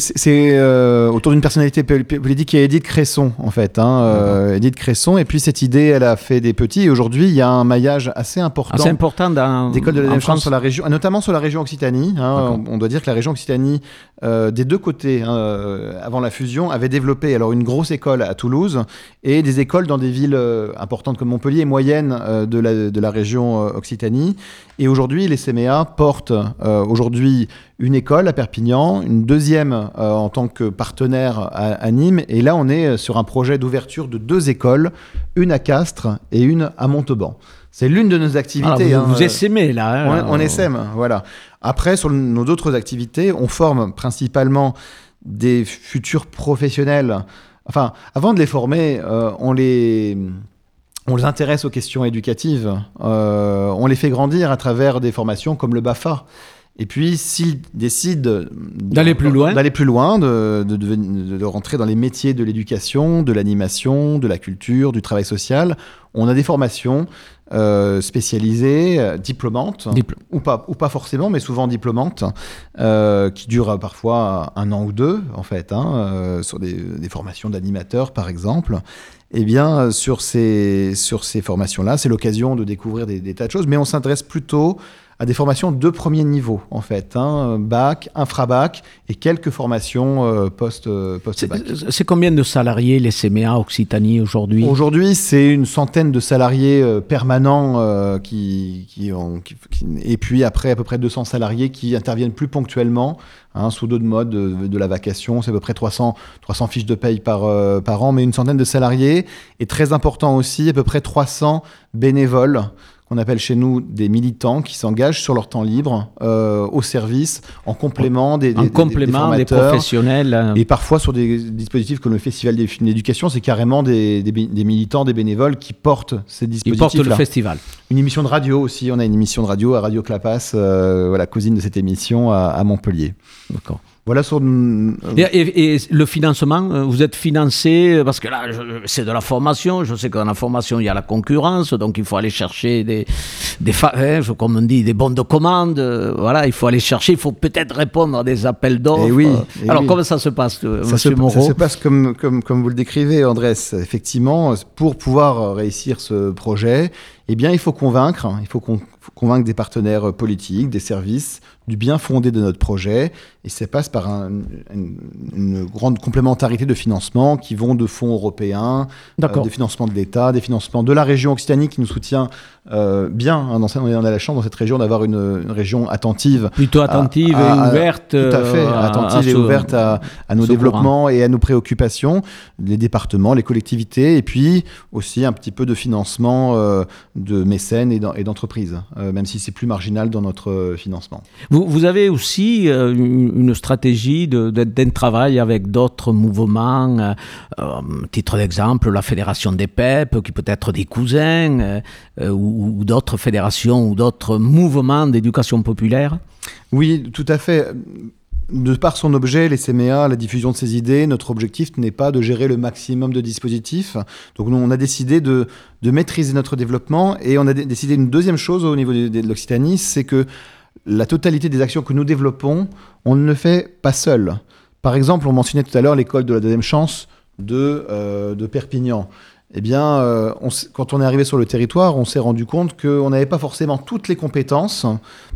euh, autour d'une personnalité pol- politique qui est Edith Cresson, en fait. Hein, euh, Edith Cresson. Et puis cette idée, elle a fait des petits. Et aujourd'hui, il y a un maillage assez important. assez important dans d'écoles de la deuxième chance sur la région, notamment sur la région Occitanie. hein. on, on doit dire que la région Occitanie, euh, des deux côtés, hein, euh, avant la fusion, avait développé alors une grosse école à Toulouse et des écoles dans des villes euh, importantes comme Montpellier et moyennes de, la, de la région Occitanie. Et aujourd'hui, les CMA portent euh, aujourd'hui une école à Perpignan, une deuxième en tant que partenaire à Nîmes. Et là, on est sur un projet d'ouverture de deux écoles, une à Castres et une à Montauban. C'est l'une de nos activités. Ah, vous, hein, vous euh, essaimez là. hein. on, on essaime, voilà. Après, sur nos autres activités, on forme principalement des futurs professionnels. Enfin, avant de les former, euh, on les on les intéresse aux questions éducatives. Euh, on les fait grandir à travers des formations comme le BAFA. Et puis, s'ils décident D'aller plus loin. d'aller plus loin, de, de rentrer dans les métiers de l'éducation, de l'animation, de la culture, du travail social, on a des formations euh, spécialisées, diplômantes, Dipl- ou pas, ou pas forcément, mais souvent diplômantes, euh, qui durent parfois un an ou deux, en fait, hein, euh, sur des, des formations d'animateurs, par exemple. Eh bien, sur ces, sur ces formations-là, c'est l'occasion de découvrir des, des tas de choses, mais on s'intéresse plutôt à des formations de premier niveau, en fait, hein, bac, infrabac, et quelques formations euh, post, euh, post-bac. C'est c'est combien de salariés les CMA Occitanie aujourd'hui? Aujourd'hui, c'est une centaine de salariés euh, permanents euh, qui, qui ont, qui- qui- et puis après à peu près 200 salariés qui interviennent plus ponctuellement hein, sous d'autres modes de, de la vacation. C'est à peu près 300, 300 fiches de paye par, euh, par an, mais une centaine de salariés. Et très important aussi, à peu près 300 bénévoles qu'on appelle chez nous des militants qui s'engagent sur leur temps libre euh, au service en complément des, des- En professionnels. euh, Et parfois sur des dispositifs comme le Festival des films d'éducation, c'est carrément des, militants, des bénévoles qui portent ces Ils dispositifs. portent le festival. Une émission de radio aussi, on a une émission de radio à Radio Clapas, euh, voilà, cousine de cette émission à, à Montpellier. D'accord. Voilà sur... euh, Et, et- et le financement, euh, vous êtes financé euh, parce que là, c'est de la formation. Je sais que dans la formation, il y a la concurrence, donc il faut aller chercher des, des hein, comme on dit, des bons de commande. Voilà, il faut aller chercher. Il faut peut-être répondre à des appels d'offres. Eh oui, eh Alors oui. comment ça se passe, Ça se, Monsieur ça Moreau se passe comme, comme, comme vous le décrivez, Andrés. Effectivement, pour pouvoir réussir ce projet, eh bien, il faut convaincre, il faut con- faut convaincre des partenaires politiques, des services, du bien fondé de notre projet. Et ça passe par un- une, une grande complémentarité de financement qui vont de fonds européens, euh, des financements de l'État, des financements de la région Occitanie qui nous soutient euh, bien. hein, dans cette- on a la chance dans cette région d'avoir une, une région attentive Plutôt attentive à- et à- ouverte. tout à fait, euh, attentive et ouverte à, nos développements et à nos préoccupations, les départements, les collectivités, et puis aussi un petit peu de financement euh, de mécènes et d'en- et d'entreprises, même si c'est plus marginal dans notre financement. Vous, avez aussi euh, une, stratégie d'un travail avec d'autres mouvements. euh, euh, titre d'exemple, la Fédération des PEP, qui peut être des cousins, euh, ou, d'autres fédérations ou d'autres mouvements d'éducation populaire? Oui, tout à fait. De par son objet, les CMA, la diffusion de ces idées, notre objectif n'est pas de gérer le maximum de dispositifs. Donc nous, on a décidé de, maîtriser notre développement et on a dé- décidé une deuxième chose au niveau de, de l'Occitanie, c'est que la totalité des actions que nous développons, on ne le fait pas seul. Par exemple, on mentionnait tout à l'heure l'école de la deuxième chance de, euh, Perpignan. eh bien, euh, quand on est arrivé sur le territoire, on s'est rendu compte qu'on n'avait pas forcément toutes les compétences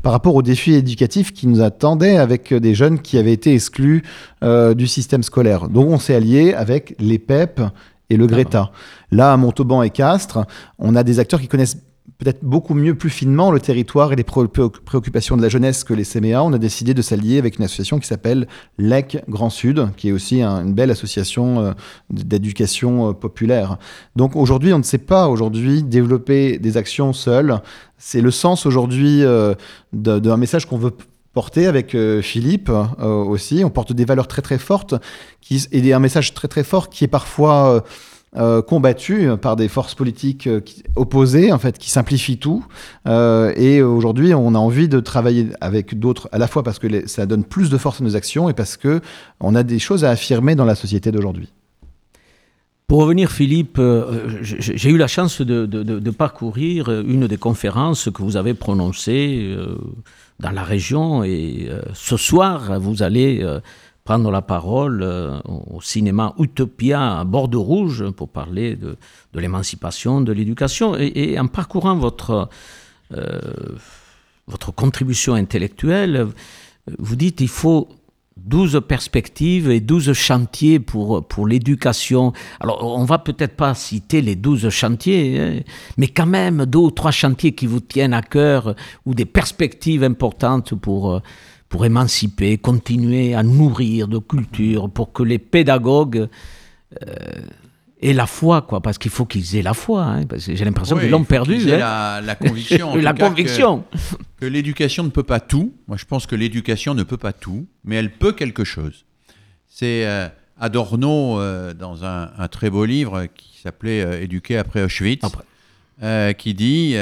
par rapport aux défis éducatifs qui nous attendaient avec des jeunes qui avaient été exclus euh, du système scolaire. Donc, on s'est allié avec les PEP et le Greta. Là, à Montauban et Castres, on a des acteurs qui connaissent peut-être beaucoup mieux, plus finement le territoire et les pré- pré- préoccupations de la jeunesse que les CMEA. On a décidé de s'allier avec une association qui s'appelle LEC Grand Sud, qui est aussi un- une belle association euh, d'éducation euh, populaire. Donc aujourd'hui, on ne sait pas aujourd'hui développer des actions seules. C'est le sens aujourd'hui euh, d'un message qu'on veut porter avec Philippe aussi. On porte des valeurs très très fortes qui, et un message très très fort qui est parfois euh, combattu par des forces politiques euh, opposées, en fait, qui simplifient tout. Euh, et aujourd'hui, on a envie de travailler avec d'autres, à la fois parce que ça donne plus de force à nos actions et parce que on a des choses à affirmer dans la société d'aujourd'hui. Pour revenir, Philippe, j'ai eu la chance de, parcourir une des conférences que vous avez prononcées dans la région et ce soir, vous allez prendre la parole euh, au cinéma Utopia à Bordeaux Rouge pour parler de, l'émancipation, de l'éducation. Et, en parcourant votre, euh, votre contribution intellectuelle, vous dites il faut 12 perspectives et 12 chantiers pour, pour l'éducation. Alors, on va peut-être pas citer les 12 chantiers, hein, mais quand même deux ou trois chantiers qui vous tiennent à cœur ou des perspectives importantes pour, euh, pour émanciper, continuer à nourrir de culture, pour que les pédagogues euh, aient la foi, quoi, parce qu'il faut qu'ils aient la foi. hein, parce que j'ai l'impression Oui, qu'ils l'ont perdu. aient hein. la, la conviction. *laughs* la que- conviction. que l'éducation ne peut pas tout. Moi, je pense que l'éducation ne peut pas tout, mais elle peut quelque chose. C'est euh, Adorno, euh, dans un, un très beau livre qui s'appelait Éduquer après Auschwitz, Après. qui dit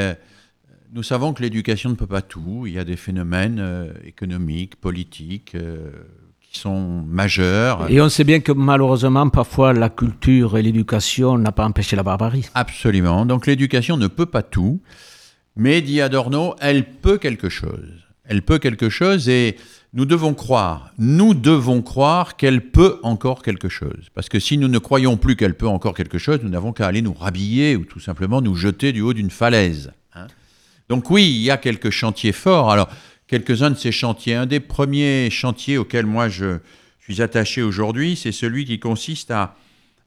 Nous savons que l'éducation ne peut pas tout. Il y a des phénomènes euh, économiques, politiques, euh, qui sont majeurs. Et on sait bien que malheureusement, parfois, la culture et l'éducation n'a pas empêché la barbarie. Absolument. Donc l'éducation ne peut pas tout, mais dit Adorno, elle peut quelque chose. Elle peut quelque chose et nous devons croire, nous devons croire qu'elle peut encore quelque chose. Parce que si nous ne croyons plus qu'elle peut encore quelque chose, nous n'avons qu'à aller nous rhabiller ou tout simplement nous jeter du haut d'une falaise. hein. Donc oui, il y a quelques chantiers forts. Alors, quelques-uns de ces chantiers. Un des premiers chantiers auxquels moi je suis attaché aujourd'hui, c'est celui qui consiste à,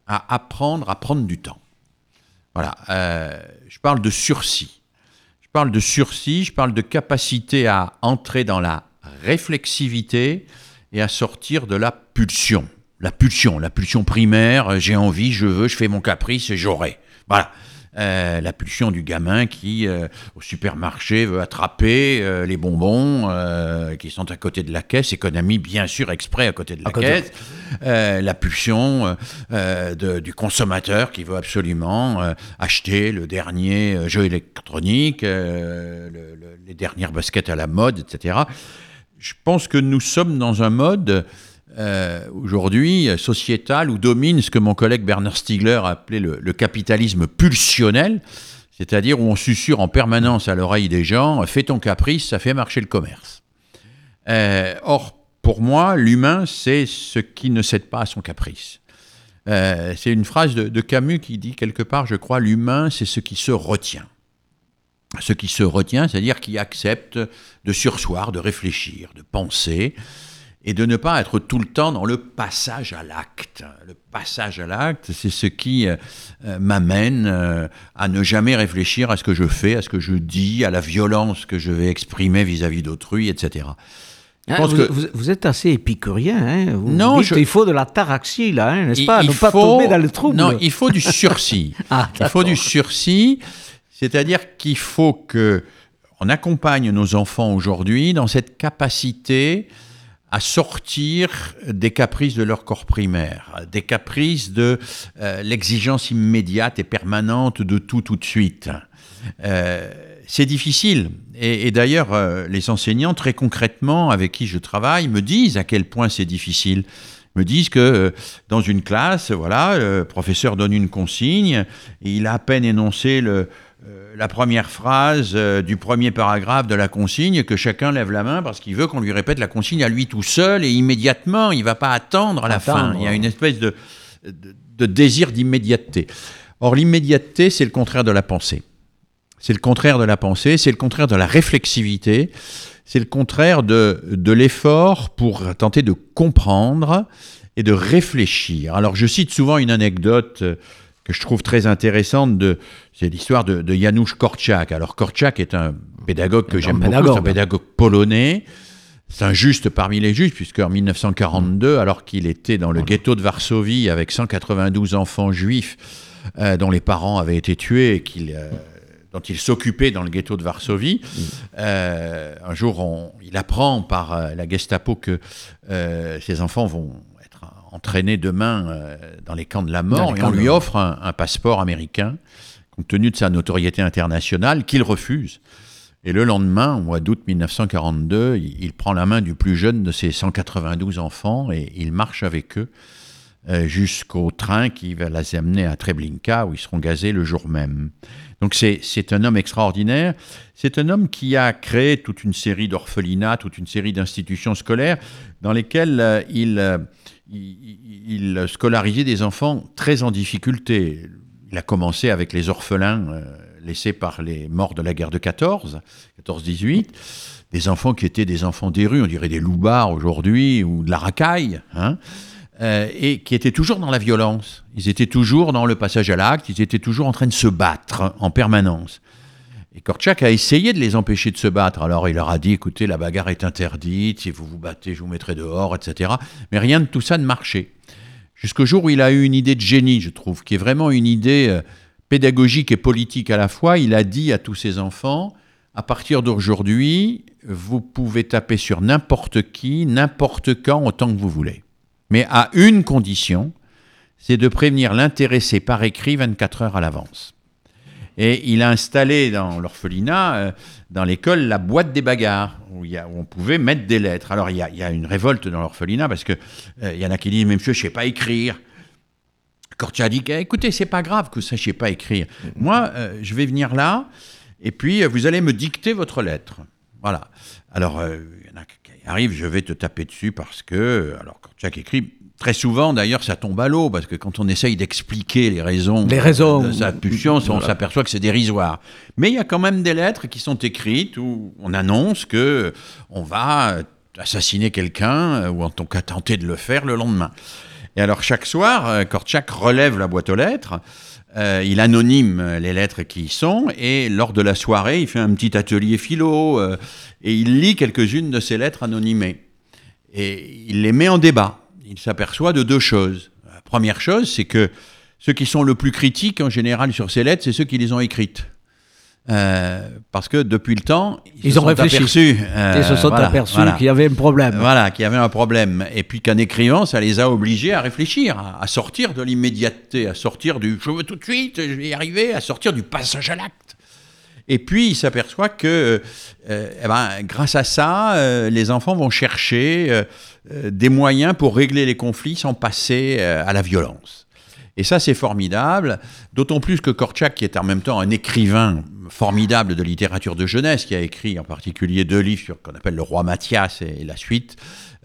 apprendre à prendre du temps. Voilà, euh, je parle de sursis. Je parle de sursis, je parle de capacité à entrer dans la réflexivité et à sortir de la pulsion. La pulsion, la pulsion primaire, euh, j'ai envie, je veux, je fais mon caprice et j'aurai. Voilà. Euh, la pulsion du gamin qui, euh, au supermarché, veut attraper euh, les bonbons qui sont à côté de la caisse, mis bien sûr exprès à côté de la côté. caisse. La pulsion de- du consommateur qui veut absolument acheter le dernier jeu électronique, le- le- les dernières baskets à la mode, etc. Je pense que nous sommes dans un mode euh, aujourd'hui euh, sociétal où domine ce que mon collègue Bernard Stiegler a appelé le, le capitalisme pulsionnel, c'est-à-dire où on susurre en permanence à l'oreille des gens fais ton caprice, ça fait marcher le commerce. Euh, or, pour moi, l'humain, c'est ce qui ne cède pas à son caprice. Euh, c'est une phrase de, de Camus qui dit quelque part, je crois, l'humain, c'est ce qui se retient. Ce qui se retient, c'est-à-dire qui accepte de sursoir, de réfléchir, de penser, et de ne pas être tout le temps dans le passage à l'acte. Le passage à l'acte, c'est ce qui euh, euh, m'amène euh, à ne jamais réfléchir à ce que je fais, à ce que je dis, à la violence que je vais exprimer vis-à-vis d'autrui, etc. Je Hein, pense vous, que- vous- vous êtes assez épicurien. Hein vous Non, dites je- qu'il faut de la taraxie, là, hein, n'est-ce Il- pas? Il Ne pas faut- tomber dans le trouble. Non, il faut du sursis. *laughs* Ah, il faut du sursis, c'est-à-dire qu'il faut que on accompagne nos enfants aujourd'hui dans cette capacité à sortir des caprices de leur corps primaire, des caprices de euh, l'exigence immédiate et permanente de tout tout de suite. Euh, c'est difficile. Et, d'ailleurs, euh, les enseignants, très concrètement, avec qui je travaille, me disent à quel point c'est difficile. Me disent que dans une classe, voilà, le professeur donne une consigne, il a à peine énoncé le, la première phrase euh, du premier paragraphe de la consigne que chacun lève la main parce qu'il veut qu'on lui répète la consigne à lui tout seul et immédiatement. Il ne va pas attendre à la Attendre. fin. Il y a une espèce de, de, de désir d'immédiateté. Or, l'immédiateté, c'est le contraire de la pensée. C'est le contraire de la pensée, c'est le contraire de la réflexivité, c'est le contraire de, de l'effort pour tenter de comprendre et de réfléchir. Alors, je cite souvent une anecdote euh, que je trouve très intéressante, de, c'est l'histoire de, de Janusz Korczak. Alors, Korczak est un pédagogue que j'aime beaucoup, c'est un pédagogue. polonais. C'est un juste parmi les justes, puisque en 1942, alors qu'il était dans le ghetto de Varsovie avec 192 enfants juifs euh, dont les parents avaient été tués et qu'il, euh, dont il s'occupait dans le ghetto de Varsovie, euh, un jour, on- il apprend par la Gestapo que euh, ses enfants vont être entraînés demain euh, dans les camps de la mort, et on lui offre un, un passeport américain, compte tenu de sa notoriété internationale, qu'il refuse. Et le lendemain, au mois d'août 1942, il, il prend la main du plus jeune de ses 192 enfants et il marche avec eux euh, jusqu'au train qui va les amener à Treblinka, où ils seront gazés le jour même. Donc c'est c'est un homme extraordinaire. C'est un homme qui a créé toute une série d'orphelinats, toute une série d'institutions scolaires dans lesquelles euh, il, il, scolarisait des enfants très en difficulté. Il a commencé avec les orphelins euh, laissés par les morts de la guerre de 14, 14-18, des enfants qui étaient des enfants des rues, on dirait des loupards aujourd'hui, ou de la racaille, hein, euh, et qui étaient toujours dans la violence. Ils étaient toujours dans le passage à l'acte, ils étaient toujours en train de se battre en permanence. Et Korczak a essayé de les empêcher de se battre. Alors il leur a dit, écoutez, la bagarre est interdite, si vous vous battez, je vous mettrai dehors, etc. Mais rien de tout ça ne marchait. Jusqu'au jour où il a eu une idée de génie, je trouve, qui est vraiment une idée euh, pédagogique et politique à la fois. Il a dit à tous ses enfants, à partir d'aujourd'hui, vous pouvez taper sur n'importe qui, n'importe quand, autant que vous voulez. Mais à une condition, c'est de prévenir l'intéressé par écrit 24 heures à l'avance. Et il a installé dans l'orphelinat, euh, dans l'école, la boîte des bagarres, où, on pouvait mettre des lettres. Alors il y a, une révolte dans l'orphelinat, parce qu'il il y en a qui disent, mais monsieur, je ne sais pas écrire. Kortcha dit, Eh, écoutez, c'est pas grave que vous ne sachiez pas écrire. Moi, euh, je vais venir là, et puis euh, vous allez me dicter votre lettre. Voilà. Alors, euh, il y en a qui arrivent, je vais te taper dessus parce que. Alors, Kortchak écrit. Très souvent, d'ailleurs, ça tombe à l'eau, parce que quand on essaye d'expliquer les raisons, Les raisons. de sa pulsion, on s'aperçoit que c'est dérisoire. Mais il y a quand même des lettres qui sont écrites où on annonce que on va assassiner quelqu'un, euh, ou en tout cas tenter de le faire le lendemain. Et alors, chaque soir, euh, Kortchak relève la boîte aux lettres, euh, il anonyme euh, les lettres qui y sont, et lors de la soirée, il fait un petit atelier philo, euh, et il lit quelques-unes de ces lettres anonymées. Et il les met en débat. Il s'aperçoit de deux choses. La première chose, c'est que ceux qui sont le plus critiques en général sur ces lettres, c'est ceux qui les ont écrites. Euh, parce que depuis le temps, ils, Ils se ont sont réfléchi. aperçus, euh, Ils se sont voilà, aperçus voilà. qu'il y avait un problème. Voilà, qu'il y avait un problème. Et puis qu'en écrivant, ça les a obligés à réfléchir, à, à sortir de l'immédiateté, à sortir du je veux tout de suite, je vais y arriver, à sortir du passage à l'acte. Et puis il s'aperçoit que, euh, eh ben, grâce à ça, euh, les enfants vont chercher euh, euh, des moyens pour régler les conflits sans passer euh, à la violence. Et ça, c'est formidable, d'autant plus que Korczak, qui est en même temps un écrivain formidable de littérature de jeunesse, qui a écrit en particulier deux livres sur qu'on appelle Le Roi Mathias et la suite, euh,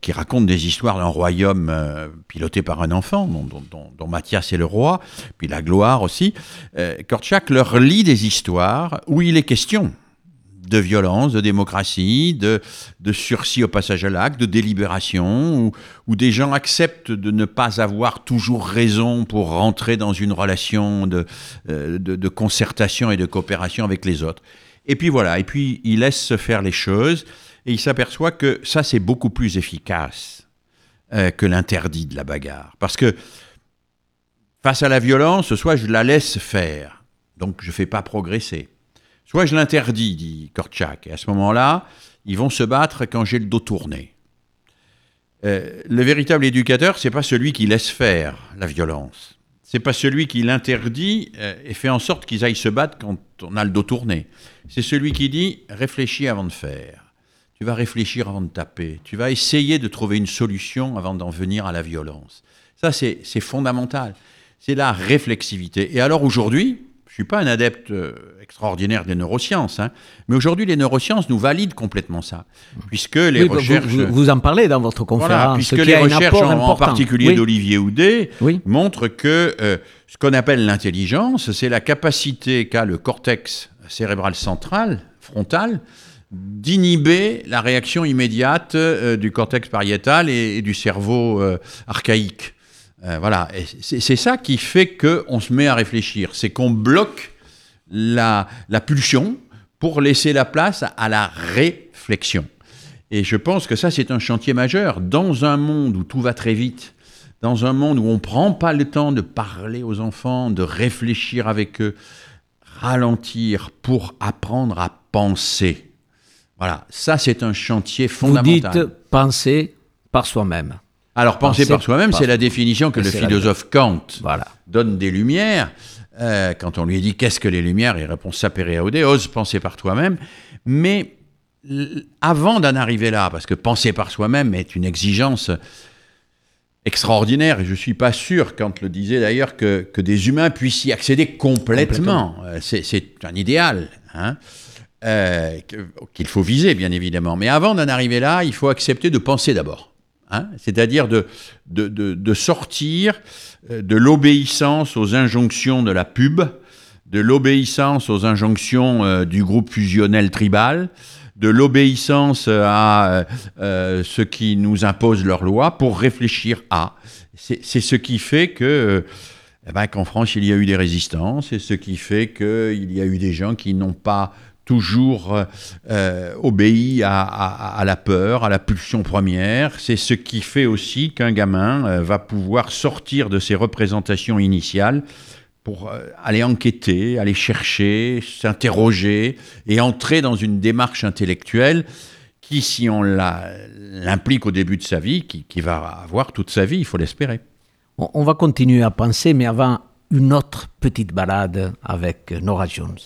qui racontent des histoires d'un royaume euh, piloté par un enfant, dont, dont- Mathias est le roi, puis la gloire aussi. Euh, Korczak leur lit des histoires où il est question de violence, de démocratie, de, sursis au passage à l'acte, de délibération, où, des gens acceptent de ne pas avoir toujours raison pour rentrer dans une relation euh, de, de concertation et de coopération avec les autres. Et puis voilà, et puis il laisse se faire les choses, et il s'aperçoit que ça, c'est beaucoup plus efficace euh, que l'interdit de la bagarre. Parce que face à la violence, soit je la laisse faire, donc je ne fais pas progresser. Soit je l'interdis, dit Kortchak, et à ce moment-là, ils vont se battre quand j'ai le dos tourné. Euh, le véritable éducateur, c'est pas celui qui laisse faire la violence. C'est pas celui qui l'interdit euh, et fait en sorte qu'ils aillent se battre quand on a le dos tourné. C'est celui qui dit réfléchis avant de faire. Tu vas réfléchir avant de taper. Tu vas essayer de trouver une solution avant d'en venir à la violence. Ça, c'est fondamental. C'est la réflexivité. Et alors aujourd'hui, je suis pas un adepte euh, extraordinaire des neurosciences, hein, mais aujourd'hui les neurosciences nous valident complètement ça, puisque les Oui, bah, vous- recherches... vous, vous en parlez dans votre conférence. Voilà, puisque les recherches, en, particulier Oui. d'Olivier Houdet, Oui. montrent que euh, ce qu'on appelle l'intelligence, c'est la capacité qu'a le cortex cérébral central, frontal, d'inhiber la réaction immédiate euh, du cortex pariétal et, du cerveau euh, archaïque. Euh, voilà, c'est ça qui fait qu'on se met à réfléchir, c'est qu'on bloque la, la pulsion pour laisser la place à la réflexion. Et je pense que ça, c'est un chantier majeur. Dans un monde où tout va très vite, dans un monde où on ne prend pas le temps de parler aux enfants, de réfléchir avec eux, ralentir pour apprendre à penser. Voilà, ça, c'est un chantier Vous fondamental. dites penser par soi-même. Alors, penser penser par soi-même, c'est la définition que le philosophe Kant Voilà. donne des lumières. Euh, quand on lui dit qu'est-ce que les lumières, il répond sapere aude, ose penser par toi-même. Mais avant d'en arriver là, parce que penser par soi-même est une exigence extraordinaire, et je ne suis pas sûr, Kant le disait d'ailleurs, que, que des humains puissent y accéder complètement. Euh, C'est c'est un idéal. hein, euh, qu'il faut viser, bien évidemment. Mais avant d'en arriver là, il faut accepter de penser d'abord. hein, C'est-à-dire de, sortir euh, de l'obéissance aux injonctions de la pub, de l'obéissance aux injonctions euh, du groupe fusionnel tribal, de l'obéissance à euh, euh, ce qui nous impose leurs lois pour réfléchir à. C'est ce qui fait que eh ben, qu'en France, il y a eu des résistances, c'est ce qui fait qu'il y a eu des gens qui n'ont pas toujours euh, euh, obéi à, la peur, à la pulsion première. C'est ce qui fait aussi qu'un gamin euh, va pouvoir sortir de ses représentations initiales pour aller enquêter, aller chercher, s'interroger et entrer dans une démarche intellectuelle qui, si on l'implique au début de sa vie, qui, qui va avoir toute sa vie, il faut l'espérer. On va continuer à penser, mais avant, une autre petite balade avec Nora Jones.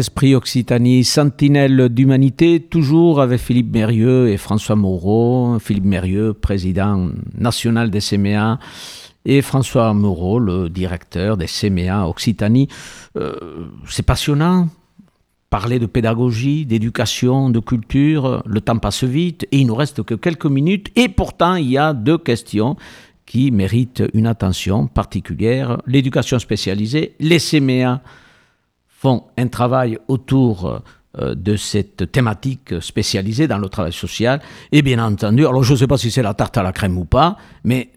Esprit Occitanie, sentinelle d'humanité, toujours avec Philippe Mérieux et François Moreau. Philippe Mérieux, président national des CMA, et François Moreau, le directeur des CMA Occitanie. Euh, C'est passionnant. Parler de pédagogie, d'éducation, de culture, le temps passe vite et il nous reste que quelques minutes. Et pourtant, il y a deux questions qui méritent une attention particulière. L'éducation spécialisée, les CMA font un travail autour euh, de cette thématique spécialisée dans le travail social. Et bien entendu, alors je ne sais pas si c'est la tarte à la crème ou pas, mais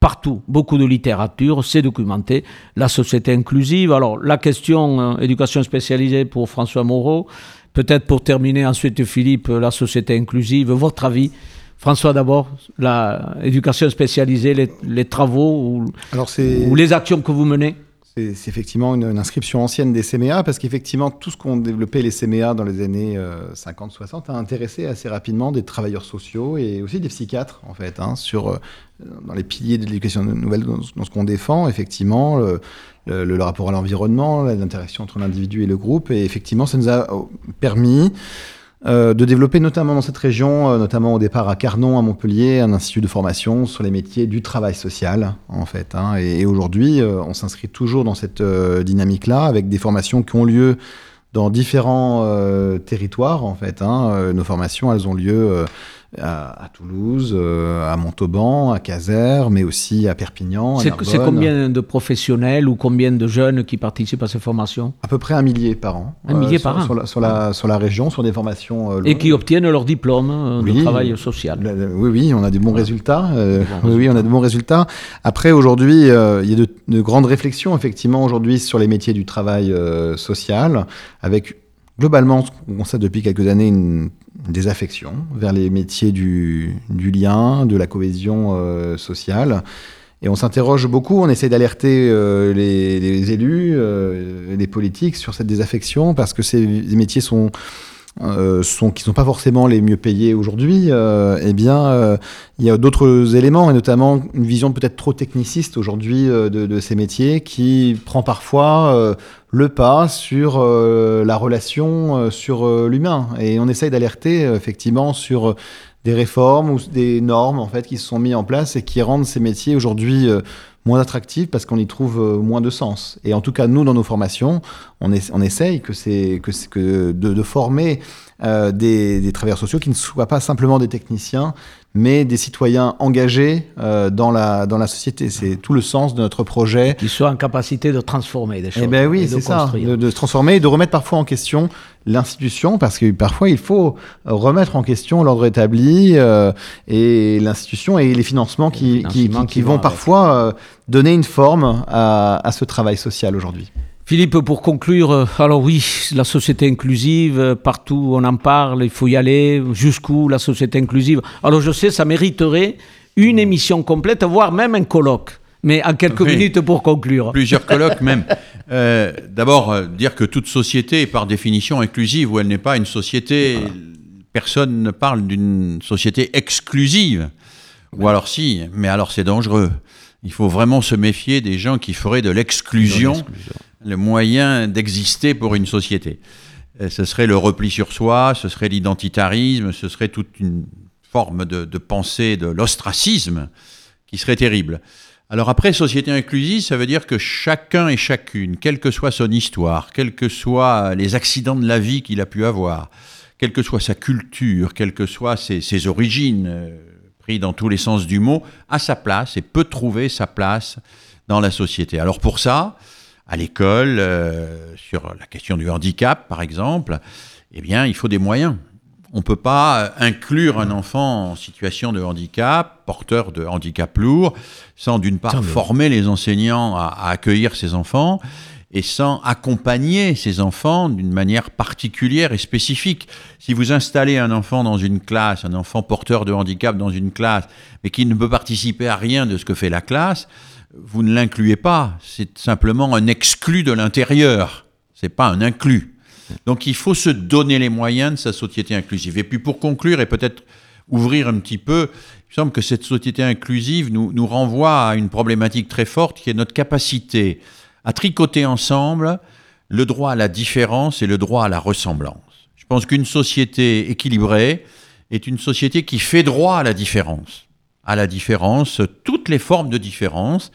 partout, beaucoup de littérature, c'est documenté, la société inclusive. Alors la question euh, éducation spécialisée pour François Moreau, peut-être pour terminer ensuite Philippe, la société inclusive, votre avis François d'abord, la éducation spécialisée, les, les travaux ou, Alors c'est ou les actions que vous menez C'est effectivement une, inscription ancienne des CMA parce qu'effectivement, tout ce qu'ont développé les CMA dans les années 50-60 a intéressé assez rapidement des travailleurs sociaux et aussi des psychiatres, en fait, hein, sur, euh, dans les piliers de l'éducation nouvelle, dans, ce- qu'on défend, effectivement, le, le- rapport à l'environnement, l'interaction entre l'individu et le groupe. Et effectivement, ça nous a euh, permis euh, de développer notamment dans cette région, euh, notamment au départ à Carnon, à Montpellier, un institut de formation sur les métiers du travail social, en fait. hein. Et, aujourd'hui, euh, on s'inscrit toujours dans cette dynamique-là, avec des formations qui ont lieu dans différents territoires, en fait. hein. Nos formations, elles ont lieu à, à Toulouse, euh, à Montauban, à Caser, mais aussi à Perpignan, C'est combien de professionnels ou combien de jeunes qui participent à ces formations À peu près un millier par an. Un millier sur, par an. sur la, sur, la, sur la région, sur des formations euh, et qui obtiennent leur diplôme euh, de Oui. travail social Oui, oui, on a des bons résultats. euh, oui, oui, on a de bons résultats. Après, aujourd'hui, euh, il y a de, de grandes réflexions, effectivement, aujourd'hui, sur les métiers du travail euh, social, avec globalement, qu'on constate depuis quelques années, une, une désaffection vers les métiers du, du lien, de la cohésion euh, sociale. Et on s'interroge beaucoup, on essaie d'alerter euh, les, les élus, euh, les politiques sur cette désaffection, parce que ces métiers sont euh, sont, qui ne sont pas forcément les mieux payés aujourd'hui, euh, eh bien, euh, il y a d'autres éléments, et notamment une vision peut-être trop techniciste aujourd'hui de, ces métiers, qui prend parfois le pas sur la relation, sur l'humain. Et on essaye d'alerter effectivement sur des réformes ou des normes en fait qui se sont mises en place et qui rendent ces métiers aujourd'hui moins attractifs parce qu'on y trouve moins de sens. Et en tout cas, nous, dans nos formations, on, es- on essaye que c'est que, que de, de former euh, des, des travailleurs sociaux qui ne soient pas simplement des techniciens, mais des citoyens engagés euh, dans, la, dans la société. C'est tout le sens de notre projet. qui soient en capacité de transformer des choses Eh ben oui, de c'est ça, de, de se transformer et de remettre parfois en question l'institution, parce que parfois il faut remettre en question l'ordre établi euh, et l'institution et les financements qui, Les qui, financements qui- qui qui vont vont parfois euh, donner une forme à, à ce travail social aujourd'hui. Philippe, pour conclure, euh, alors oui, la société inclusive, euh, partout on en parle, il faut y aller. Jusqu'où la société inclusive? Alors je sais, ça mériterait une émission complète, voire même un colloque. Mais en quelques Oui. minutes pour conclure. Plusieurs colloques même. *laughs* Euh, D'abord, euh, dire que toute société est par définition inclusive, ou elle n'est pas une société. Personne ne parle d'une société exclusive. Ou alors si, mais alors c'est dangereux. Il faut vraiment se méfier des gens qui feraient de l'exclusion le moyen d'exister pour une société. Euh, Ce serait le repli sur soi, ce serait l'identitarisme, ce serait toute une forme de, pensée de l'ostracisme qui serait terrible. Alors après, société inclusive, ça veut dire que chacun et chacune, quelle que soit son histoire, quels que soient les accidents de la vie qu'il a pu avoir, quelle que soit sa culture, quelles que soient ses, ses origines, euh, pris dans tous les sens du mot, a sa place et peut trouver sa place dans la société. Alors pour ça, à l'école, euh, sur la question du handicap, par exemple, eh bien, il faut des moyens. On ne peut pas euh, inclure un enfant en situation de handicap, porteur de handicap lourd, sans d'une part former les enseignants à, à accueillir ces enfants, et sans accompagner ces enfants d'une manière particulière et spécifique. Si vous installez un enfant dans une classe, un enfant porteur de handicap dans une classe, mais qui ne peut participer à rien de ce que fait la classe, vous ne l'incluez pas. C'est simplement un exclu de l'intérieur. C'est pas un inclus. Donc il faut se donner les moyens de sa société inclusive. Et puis pour conclure et peut-être ouvrir un petit peu, il me semble que cette société inclusive nous, nous renvoie à une problématique très forte qui est notre capacité à tricoter ensemble le droit à la différence et le droit à la ressemblance. Je pense qu'une société équilibrée est une société qui fait droit à la différence, à la différence, toutes les formes de différence,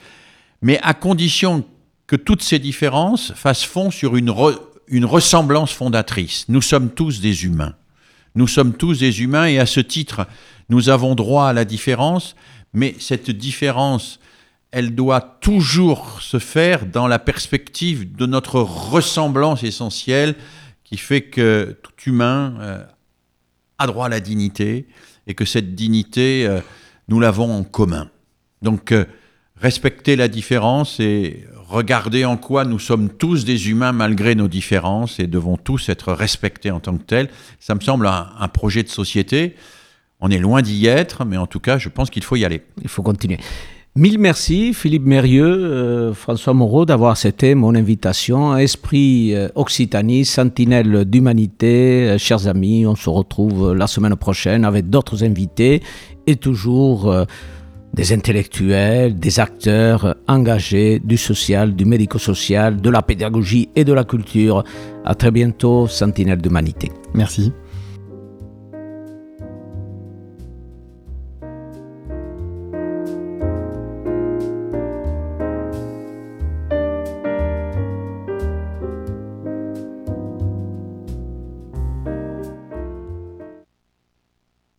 mais à condition que toutes ces différences fassent fond sur une, une ressemblance fondatrice. Nous sommes tous des humains. Nous sommes tous des humains et à ce titre, nous avons droit à la différence, mais cette différence elle doit toujours se faire dans la perspective de notre ressemblance essentielle qui fait que tout humain euh, a droit à la dignité et que cette dignité, euh, nous l'avons en commun. Donc, euh, respecter la différence et regarder en quoi nous sommes tous des humains malgré nos différences et devons tous être respectés en tant que tels, ça me semble un projet de société. On est loin d'y être, mais en tout cas, je pense qu'il faut y aller. Il faut continuer. Mille merci Philippe Mérieux, euh, François Moreau d'avoir accepté mon invitation. Esprit euh, Occitanie, sentinelle d'humanité, euh, chers amis, on se retrouve la semaine prochaine avec d'autres invités et toujours des intellectuels, des acteurs engagés du social, du médico-social, de la pédagogie et de la culture. À très bientôt, sentinelle d'humanité. Merci.